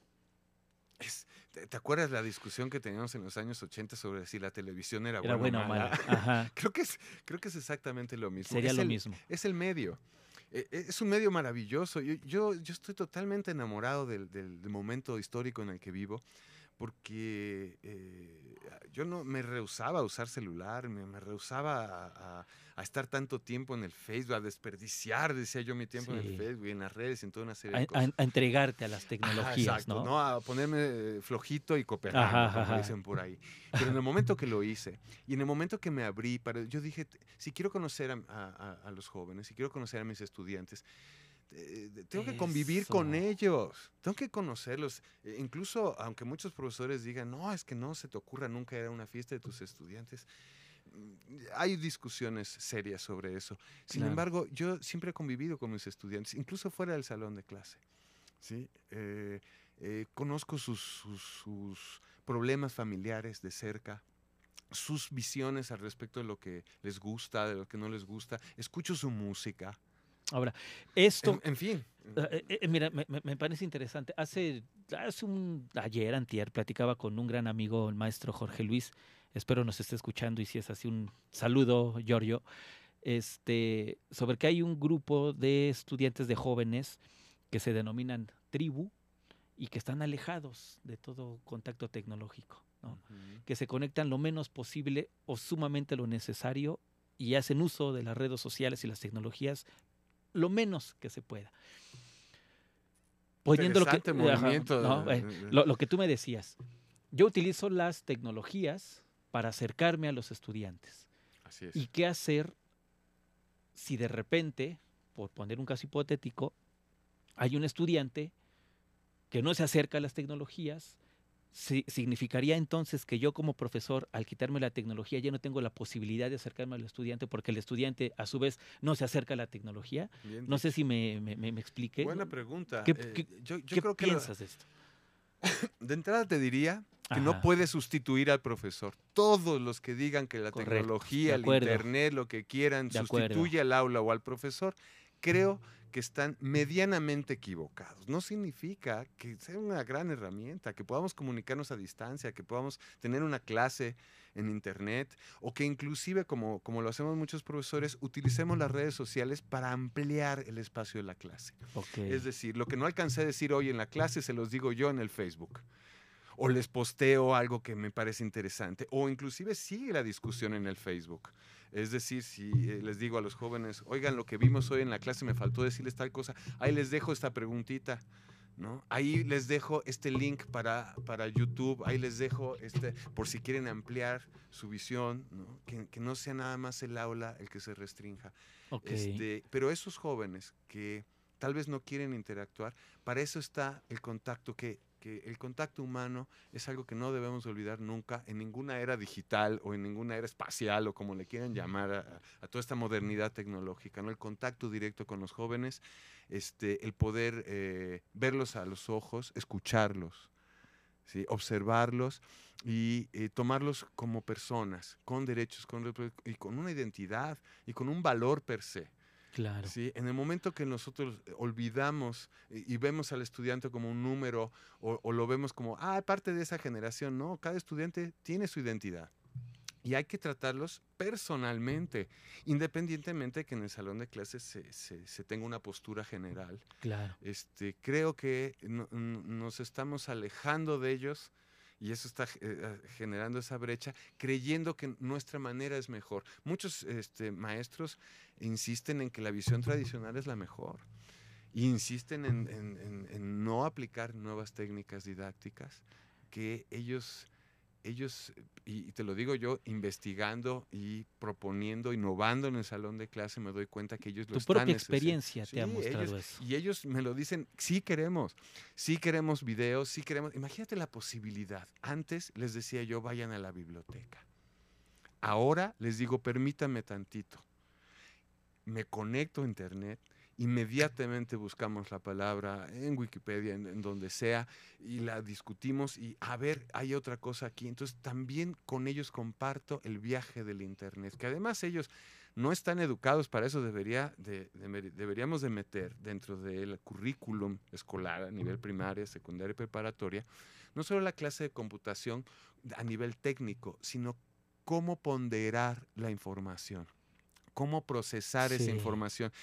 Es- ¿te, te acuerdas la discusión que teníamos en los años 80 sobre si la televisión era, ¿Era buena o mala? mala? Ajá. <laughs> Creo que es, creo que es exactamente lo mismo. Sería Es lo el- mismo. Es el medio. Eh, eh, Es un medio maravilloso. Yo, yo, yo estoy totalmente enamorado del, del- del momento histórico en el que vivo, porque eh, yo no me rehusaba a usar celular, me, me rehusaba a, a- a estar tanto tiempo en el Facebook, a desperdiciar, decía yo, mi tiempo en Sí. el Facebook y en las redes en toda una serie A, de cosas. a entregarte a las Ajá, tecnologías, exacto, ¿no? A ponerme eh, flojito y cooperando, Ajá, como ajá. dicen por ahí. Pero en el momento que lo hice y en el momento que me abrí, para, yo dije, "T- si quiero conocer a, a- a- los jóvenes, si quiero conocer a mis estudiantes, eh, tengo que convivir con Eso. ellos, tengo que conocerlos. Eh, incluso, aunque muchos profesores digan, no, es que no se te ocurra nunca ir a una fiesta de tus estudiantes. Hay discusiones serias sobre eso. Sin Claro. embargo, yo siempre he convivido con mis estudiantes, incluso fuera del salón de clase. ¿sí? Eh, eh, conozco sus, sus- sus problemas familiares de cerca, sus visiones al respecto de lo que les gusta, de lo que no les gusta, escucho su música, Ahora, esto, en, en fin. Eh, eh, mira, me, me- me parece interesante. Hace, hace un ayer, antier, platicaba con un gran amigo, el maestro Jorge Luis. Espero nos esté escuchando y si es así, un saludo, Giorgio. Este, sobre que hay un grupo de estudiantes de jóvenes que se denominan tribu y que están alejados de todo contacto tecnológico, que se conectan lo menos posible o sumamente lo necesario y hacen uso de las redes sociales y las tecnologías lo menos que se pueda. Poniendo lo que, movimiento. no, eh, de- lo, lo que tú me decías. Yo utilizo las tecnologías para acercarme a los estudiantes. Así es. ¿Y qué hacer si de repente, por poner un caso hipotético, hay un estudiante que no se acerca a las tecnologías? si- significaría entonces que yo como profesor, al quitarme la tecnología, ya no tengo la posibilidad de acercarme al estudiante porque el estudiante a su vez no se acerca a la tecnología. Bien No sé si me, me, me- me expliqué. Buena pregunta. ¿Qué- Eh, qué- yo yo ¿Qué creo que lo- piensas de esto? <coughs> de entrada te diría que Ajá. no puede sustituir al profesor. Todos los que digan que la Correcto, tecnología, el internet, lo que quieran, De acuerdo. sustituye al aula o al profesor, creo que están medianamente equivocados. No significa que sea una gran herramienta, que podamos comunicarnos a distancia, que podamos tener una clase en internet o que inclusive, como, como lo hacemos muchos profesores, utilicemos las redes sociales para ampliar el espacio de la clase. Es decir, lo que no alcancé a decir hoy en la clase se los digo yo en el Facebook. O les posteo algo que me parece interesante. O inclusive sigue la discusión en el Facebook. Es decir, si eh, les digo a los jóvenes, oigan, lo que vimos hoy en la clase me faltó decirles tal cosa, ahí les dejo esta preguntita. ¿No? Ahí les dejo este link para, para YouTube, ahí les dejo este, por si quieren ampliar su visión, ¿no? Que, que no sea nada más el aula el que se restrinja. ok. Este, pero esos jóvenes que tal vez no quieren interactuar, para eso está el contacto, que, que el contacto humano es algo que no debemos olvidar nunca en ninguna era digital o en ninguna era espacial o como le quieran llamar a, a toda esta modernidad tecnológica, ¿no? El contacto directo con los jóvenes, este, el poder eh, verlos a los ojos, escucharlos, ¿sí? observarlos y eh, tomarlos como personas, con derechos con, y con una identidad y con un valor per se. Claro. ¿sí? En el momento que nosotros eh, olvidamos y, y vemos al estudiante como un número o, o lo vemos como, ah, parte de esa generación, no, cada estudiante tiene su identidad. Y hay que tratarlos personalmente, independientemente que en el salón de clases se, se- se tenga una postura general. Claro. Este, creo que no- nos estamos alejando de ellos y eso está eh, generando esa brecha, creyendo que nuestra manera es mejor. Muchos este, maestros insisten en que la visión tradicional es la mejor. E insisten en, en- en- en no aplicar nuevas técnicas didácticas que ellos, ellos, y y te lo digo yo, investigando y proponiendo, innovando en el salón de clase, me doy cuenta que ellos lo Tu están propia necesitando. experiencia te ha mostrado ellos- eso. y ellos me lo dicen, sí queremos, sí queremos videos, sí queremos. Imagínate la posibilidad. Antes les decía yo, vayan a la biblioteca. Ahora les digo, permítame tantito. Me conecto a internet, inmediatamente buscamos la palabra en Wikipedia, en, en donde sea, y la discutimos y a ver, hay otra cosa aquí. Entonces también con ellos comparto el viaje del internet, que además ellos no están educados para eso, debería de- de- deberíamos de meter dentro del currículum escolar a nivel primaria, secundaria y preparatoria, no solo la clase de computación a nivel técnico, sino cómo ponderar la información, cómo procesar esa información,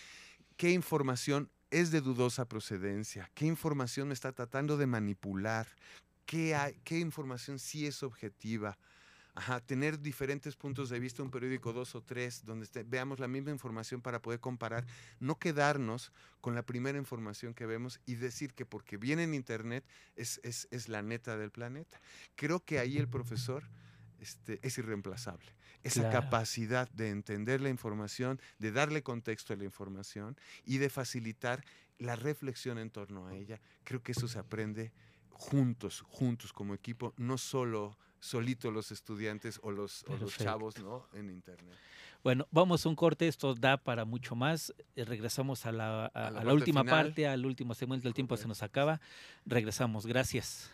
qué información es de dudosa procedencia, qué información me está tratando de manipular, qué, hay- qué información sí es objetiva. Ajá, tener diferentes puntos de vista, un periódico dos o tres, donde este- veamos la misma información para poder comparar, no quedarnos con la primera información que vemos y decir que porque viene en Internet es, es- es la neta del planeta. Creo que ahí el profesor este, es irreemplazable. Esa Claro. capacidad de entender la información, de darle contexto a la información y de facilitar la reflexión en torno a ella, creo que eso se aprende juntos, juntos como equipo, no solo solito los estudiantes o los, o los Perfecto. chavos ¿no? en internet. Bueno, vamos a un corte, esto da para mucho más. Eh, Regresamos a la, a- A la a la parte última final. parte, al último segmento, el tiempo se nos acaba. Regresamos, gracias.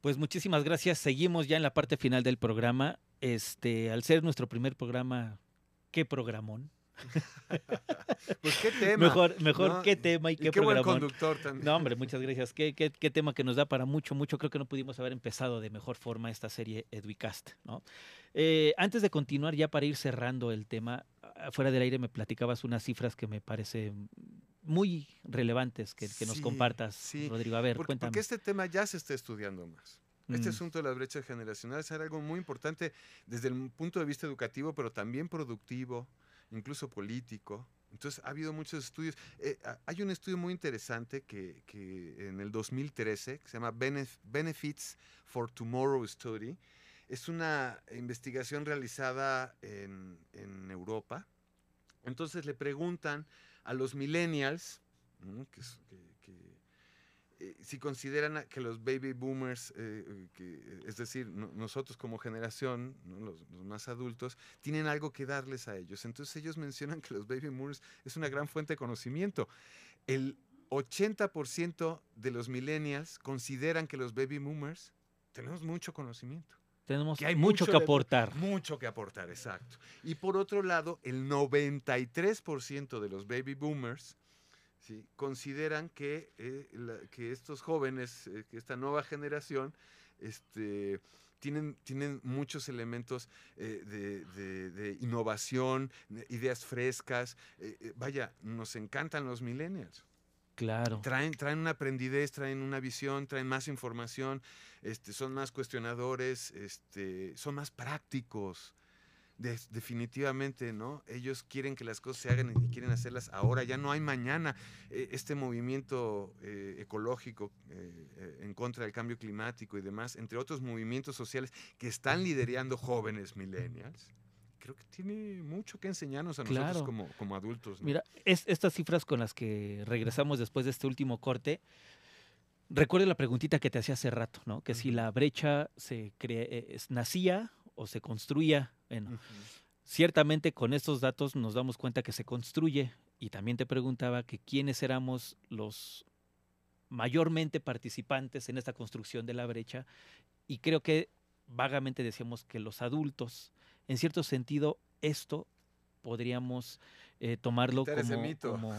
Pues muchísimas gracias. Seguimos ya en la parte final del programa. Este, al ser nuestro primer programa, qué programón. <laughs> Pues qué tema. Mejor, mejor ¿no? qué tema y Y qué, qué buen conductor también. No, hombre, muchas gracias. Qué, qué- qué tema que nos da para mucho, mucho. Creo que no pudimos haber empezado de mejor forma esta serie Edwicast, ¿no? Eh, antes de continuar, ya para ir cerrando el tema, fuera del aire me platicabas unas cifras que me parecen muy relevantes que, que nos Sí, compartas, sí. Rodrigo. A ver, Porque, cuéntame. porque este tema ya se está estudiando más. Este Mm. asunto de las brechas generacionales era algo muy importante desde el punto de vista educativo, pero también productivo, incluso político. Entonces, ha habido muchos estudios. Eh, hay un estudio muy interesante que, que en el 2013, que se llama Benef- Benefits for Tomorrow Study. Es una investigación realizada en, en Europa. Entonces, le preguntan a los millennials, que eh, si consideran que los baby boomers, eh, eh, es decir, no- nosotros como generación, los, los más adultos, tienen algo que darles a ellos. Entonces ellos mencionan que los baby boomers es una gran fuente de conocimiento. El 80% de los millennials consideran que los baby boomers tenemos mucho conocimiento. Tenemos que hay mucho, mucho que de- aportar. Mucho que aportar, exacto. Y por otro lado, el 93% de los baby boomers ¿sí? consideran que, eh, la- que estos jóvenes, eh, que esta nueva generación, este, tienen, tienen muchos elementos eh, de, de- de innovación, de ideas frescas. eh, vaya, nos encantan los millennials. Claro. Traen, traen una aprendidez, traen una visión, traen más información, este, son más cuestionadores, este, son más prácticos. Definitivamente, ¿no? Ellos quieren que las cosas se hagan y quieren hacerlas ahora, ya no hay mañana. Eh, este movimiento eh, ecológico eh, eh, en contra del cambio climático y demás, entre otros movimientos sociales que están liderando jóvenes millennials, creo que tiene mucho que enseñarnos a nosotros como, como adultos. ¿no? Mira, es, estas cifras con las que regresamos después de este último corte, recuerdo la preguntita que te hacía hace rato, ¿no? Que si la brecha se cre- eh, es- nacía o se construía. Bueno, ciertamente con estos datos nos damos cuenta que se construye. Y también te preguntaba que quiénes éramos los mayormente participantes en esta construcción de la brecha. Y creo que vagamente decíamos que los adultos, en cierto sentido, esto podríamos eh, tomarlo como,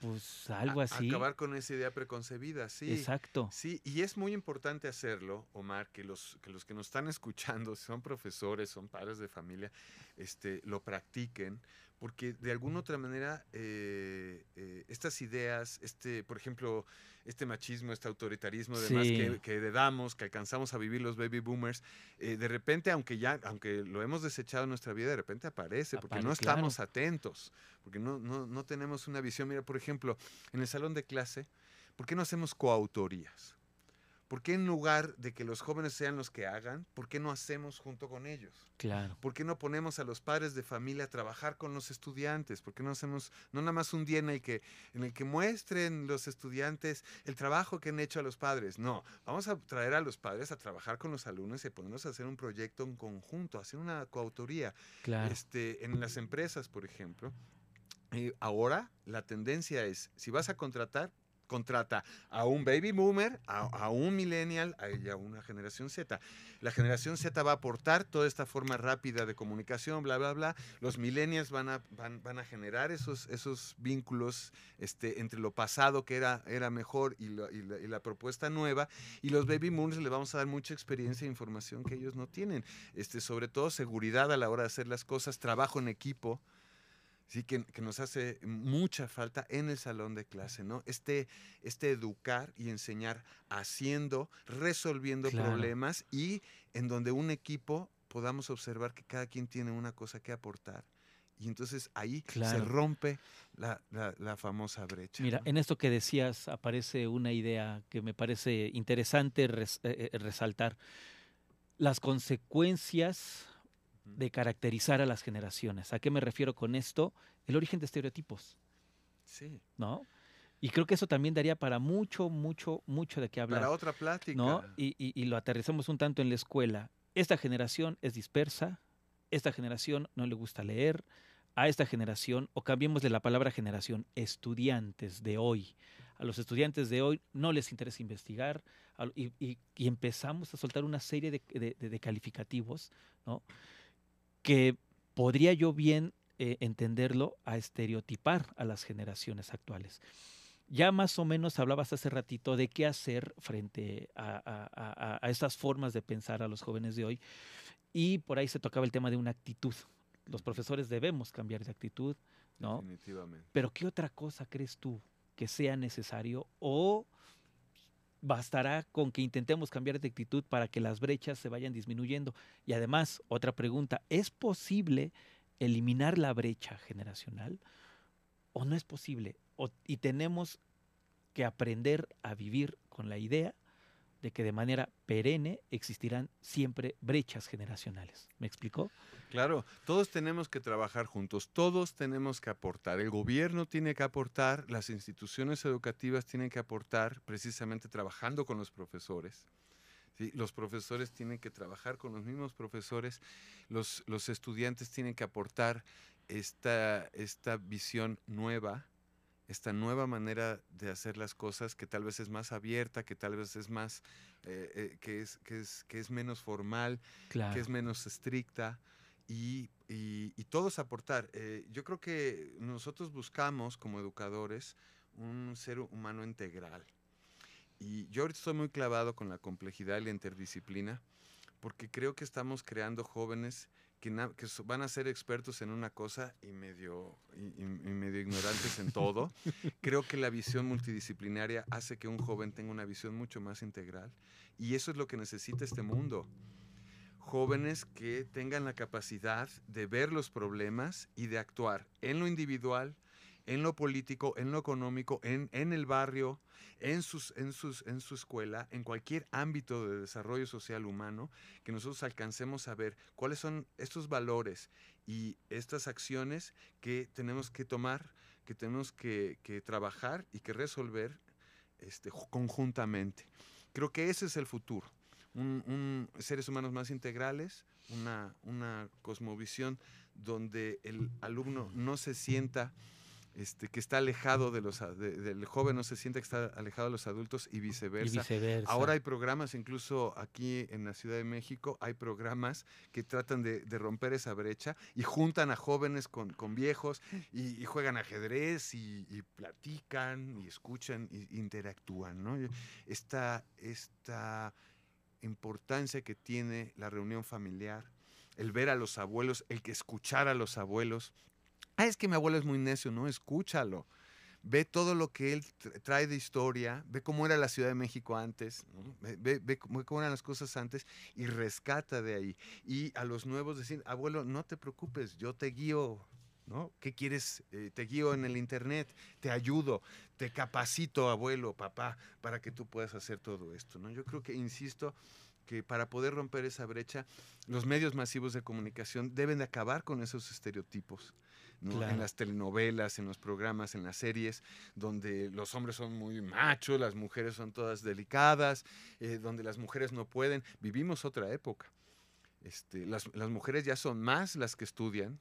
pues algo A- así. Acabar con esa idea preconcebida, sí. Exacto. Sí, y es muy importante hacerlo, Omar, que los, que los que nos están <laughs> escuchando, si son profesores, son padres de familia, este, lo practiquen, porque de alguna otra manera eh, eh, estas ideas, este, por ejemplo, este machismo, este autoritarismo, demás Sí. que, que heredamos, que alcanzamos a vivir los baby boomers, eh, de repente, aunque ya, aunque lo hemos desechado en nuestra vida, de repente aparece, porque Apare- no claro. estamos atentos, porque no, no, no tenemos una visión. Mira, por ejemplo, en el salón de clase, ¿por qué no hacemos coautorías? ¿Por qué en lugar de que los jóvenes sean los que hagan, por qué no hacemos junto con ellos? Claro. ¿Por qué no ponemos a los padres de familia a trabajar con los estudiantes? ¿Por qué no hacemos no nada más un día en el que en el que muestren los estudiantes el trabajo que han hecho a los padres? No, vamos a traer a los padres a trabajar con los alumnos y ponernos a hacer un proyecto en conjunto, hacer una coautoría. Claro. Este, en las empresas, por ejemplo, eh, ahora la tendencia es, si vas a contratar, contrata a un baby boomer, a, un millennial a- y a una generación Z. La generación Z va a aportar toda esta forma rápida de comunicación, bla, bla, bla. Los millennials van a, van, van a generar esos, esos vínculos este, entre lo pasado que era, era mejor y, la, propuesta nueva. Y los baby boomers les vamos a dar mucha experiencia e información que ellos no tienen. Este, sobre todo seguridad a la hora de hacer las cosas, trabajo en equipo. Sí, que, que nos hace mucha falta en el salón de clase, ¿no? Este, este educar y enseñar haciendo, resolviendo Claro. problemas y en donde un equipo podamos observar que cada quien tiene una cosa que aportar. Y entonces ahí se Claro. rompe la, la- la famosa brecha. Mira, ¿no? en esto que decías aparece una idea que me parece interesante res- eh, eh, resaltar. Las consecuencias. De caracterizar a las generaciones. ¿A qué me refiero con esto? El origen de estereotipos, Sí, ¿no? Y creo que eso también daría para mucho, mucho, mucho de qué hablar. para otra plática. ¿no? Y, y- y lo aterrizamos un tanto en la escuela. Esta generación es dispersa, esta generación no le gusta leer, a esta generación, o cambiemos de la palabra generación, estudiantes de hoy, a los estudiantes de hoy no les interesa investigar a- y, empezamos a soltar una serie de, de- de- de calificativos, ¿no? Que podría yo bien eh, entenderlo a estereotipar a las generaciones actuales. Ya más o menos hablabas hace ratito de qué hacer frente a, a- a- a estas formas de pensar a los jóvenes de hoy y por ahí se tocaba el tema de una actitud. Los profesores debemos cambiar de actitud, ¿no? Definitivamente. Pero ¿qué otra cosa crees tú que sea necesario o bastará con que intentemos cambiar de actitud para que las brechas se vayan disminuyendo? Y además, otra pregunta, ¿es posible eliminar la brecha generacional o no es posible? Y tenemos que aprender a vivir con la idea de que de manera perenne existirán siempre brechas generacionales. ¿Me explicó? Claro, todos tenemos que trabajar juntos, todos tenemos que aportar. El gobierno tiene que aportar, las instituciones educativas tienen que aportar, precisamente trabajando con los profesores. ¿sí? Los profesores tienen que trabajar con los mismos profesores, los, los estudiantes tienen que aportar esta, esta visión nueva, esta nueva manera de hacer las cosas que tal vez es más abierta, que tal vez es más, eh, eh, que, es, que, es, que es menos formal, Claro. que es menos estricta y, y- y todos aportar. Eh, yo creo que nosotros buscamos como educadores un ser humano integral. Y yo ahorita estoy muy clavado con la complejidad y la interdisciplina porque creo que estamos creando jóvenes que, van a ser expertos en una cosa y medio, y medio ignorantes en todo. <laughs> Creo que la visión multidisciplinaria hace que un joven tenga una visión mucho más integral y eso es lo que necesita este mundo jóvenes que tengan la capacidad de ver los problemas y de actuar en lo individual, en lo político, en lo económico, en, en el barrio, en, sus, en, sus, en su escuela, en cualquier ámbito de desarrollo social humano, que nosotros alcancemos a ver cuáles son estos valores y estas acciones que tenemos que tomar, que tenemos que, que trabajar y que resolver este, ju- conjuntamente. Creo que ese es el futuro un, un seres humanos más integrales, una, una cosmovisión donde el alumno no se sienta este, que está alejado de los, de- del joven, no se sienta que está alejado de los adultos y Y viceversa. Ahora hay programas, incluso aquí en la Ciudad de México, hay programas que tratan de, de romper esa brecha y juntan a jóvenes con, con viejos y, y juegan ajedrez y, y platican y escuchan y interactúan. ¿no? Esta, esta importancia que tiene la reunión familiar, el ver a los abuelos, el que escuchar a los abuelos. Ah, es que mi abuelo es muy necio, no, escúchalo ve todo lo que él tra- trae de historia, ve cómo era la Ciudad de México antes, ve, cómo eran las cosas antes y rescata de ahí. Y a los nuevos decir, abuelo, no te preocupes, yo te guío, ¿no? ¿Qué quieres? Eh, te guío en el internet, te ayudo, te capacito, abuelo, papá, para que tú puedas hacer todo esto, ¿no? Yo creo que, insisto, que para poder romper esa brecha, los medios masivos de comunicación deben de acabar con esos estereotipos. ¿No? Claro. En las telenovelas, en los programas, en las series, donde los hombres son muy machos, las mujeres son todas delicadas, eh, donde las mujeres no pueden. Vivimos otra época. Este, las, las mujeres ya son más las que estudian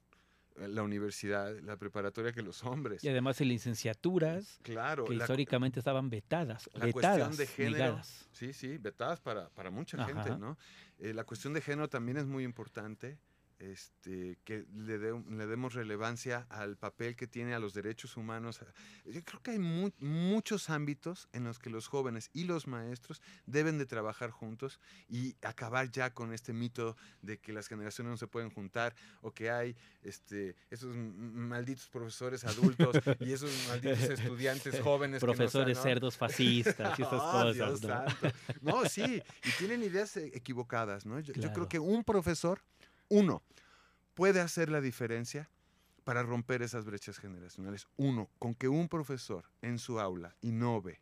eh, la universidad, la preparatoria que los hombres. Y además en licenciaturas Claro, que la- históricamente estaban vetadas. la vetadas, cuestión de género, negadas. sí, sí, vetadas para, para mucha gente. ¿no? Eh, la cuestión de género también es muy importante, este, que le, dé- le demos relevancia al papel que tiene a los derechos humanos. Yo creo que hay mu- muchos ámbitos en los que los jóvenes y los maestros deben de trabajar juntos y acabar ya con este mito de que las generaciones no se pueden juntar o que hay este, esos malditos profesores adultos <laughs> y esos malditos estudiantes jóvenes. Profesores ¿no? cerdos fascistas y esas <laughs> Ah, cosas. Dios ¿no? santo. No, sí, y tienen ideas eh, equivocadas, ¿no? Yo, yo Claro. creo que un profesor, uno, puede hacer la diferencia para romper esas brechas generacionales. Uno, con que un profesor en su aula innove,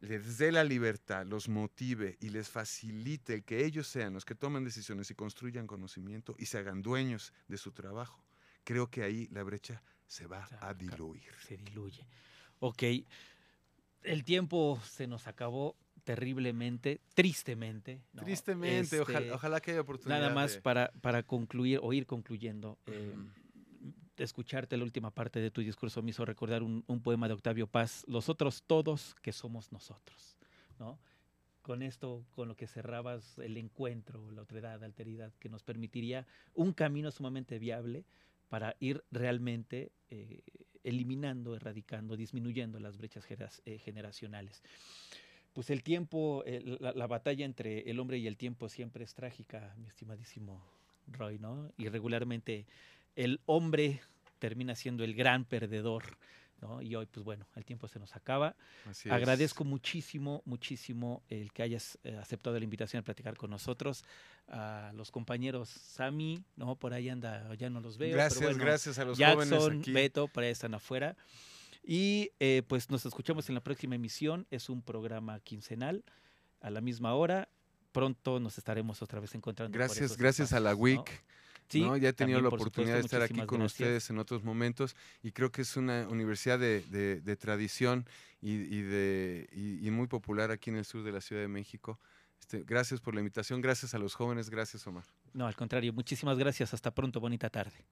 les dé la libertad, los motive y les facilite el que ellos sean los que tomen decisiones y construyan conocimiento y se hagan dueños de su trabajo. Creo que ahí la brecha se va a diluir. Se diluye. Ok. El tiempo se nos acabó terriblemente, tristemente. ¿no? Tristemente, Este, ojalá, ojalá que haya oportunidad. Nada más de- para, para concluir o ir concluyendo. eh, escucharte la última parte de tu discurso me hizo recordar un, un poema de Octavio Paz, Los otros todos que somos nosotros, ¿no? Con esto, con lo que cerrabas el encuentro, la otredad, la alteridad, que nos permitiría un camino sumamente viable para ir realmente eh, eliminando, erradicando, disminuyendo las brechas eh, generacionales. Pues el tiempo, la, la batalla entre el hombre y el tiempo siempre es trágica, mi estimadísimo Roy, ¿no? Y regularmente el hombre termina siendo el gran perdedor, ¿no? Y hoy, pues bueno, el tiempo se nos acaba. Así es. Agradezco muchísimo, muchísimo el que hayas eh, aceptado la invitación a platicar con nosotros. A los compañeros Sami, ¿no? Por ahí anda, ya no los veo. pero Gracias, bueno, gracias a los jóvenes aquí. Beto, por ahí están afuera. Y eh, pues nos escuchamos en la próxima emisión. Es un programa quincenal a la misma hora. Pronto nos estaremos otra vez encontrando. Gracias, gracias a la. WIC. Sí, ¿no? Ya he tenido la por oportunidad supuesto, de estar aquí con gracias. ustedes en otros momentos y creo que es una universidad de, de- de tradición y, y de, y- y muy popular aquí en el sur de la Ciudad de México. Este, gracias por la invitación, gracias a los jóvenes, gracias Omar. No, al contrario, muchísimas gracias. Hasta pronto, bonita tarde.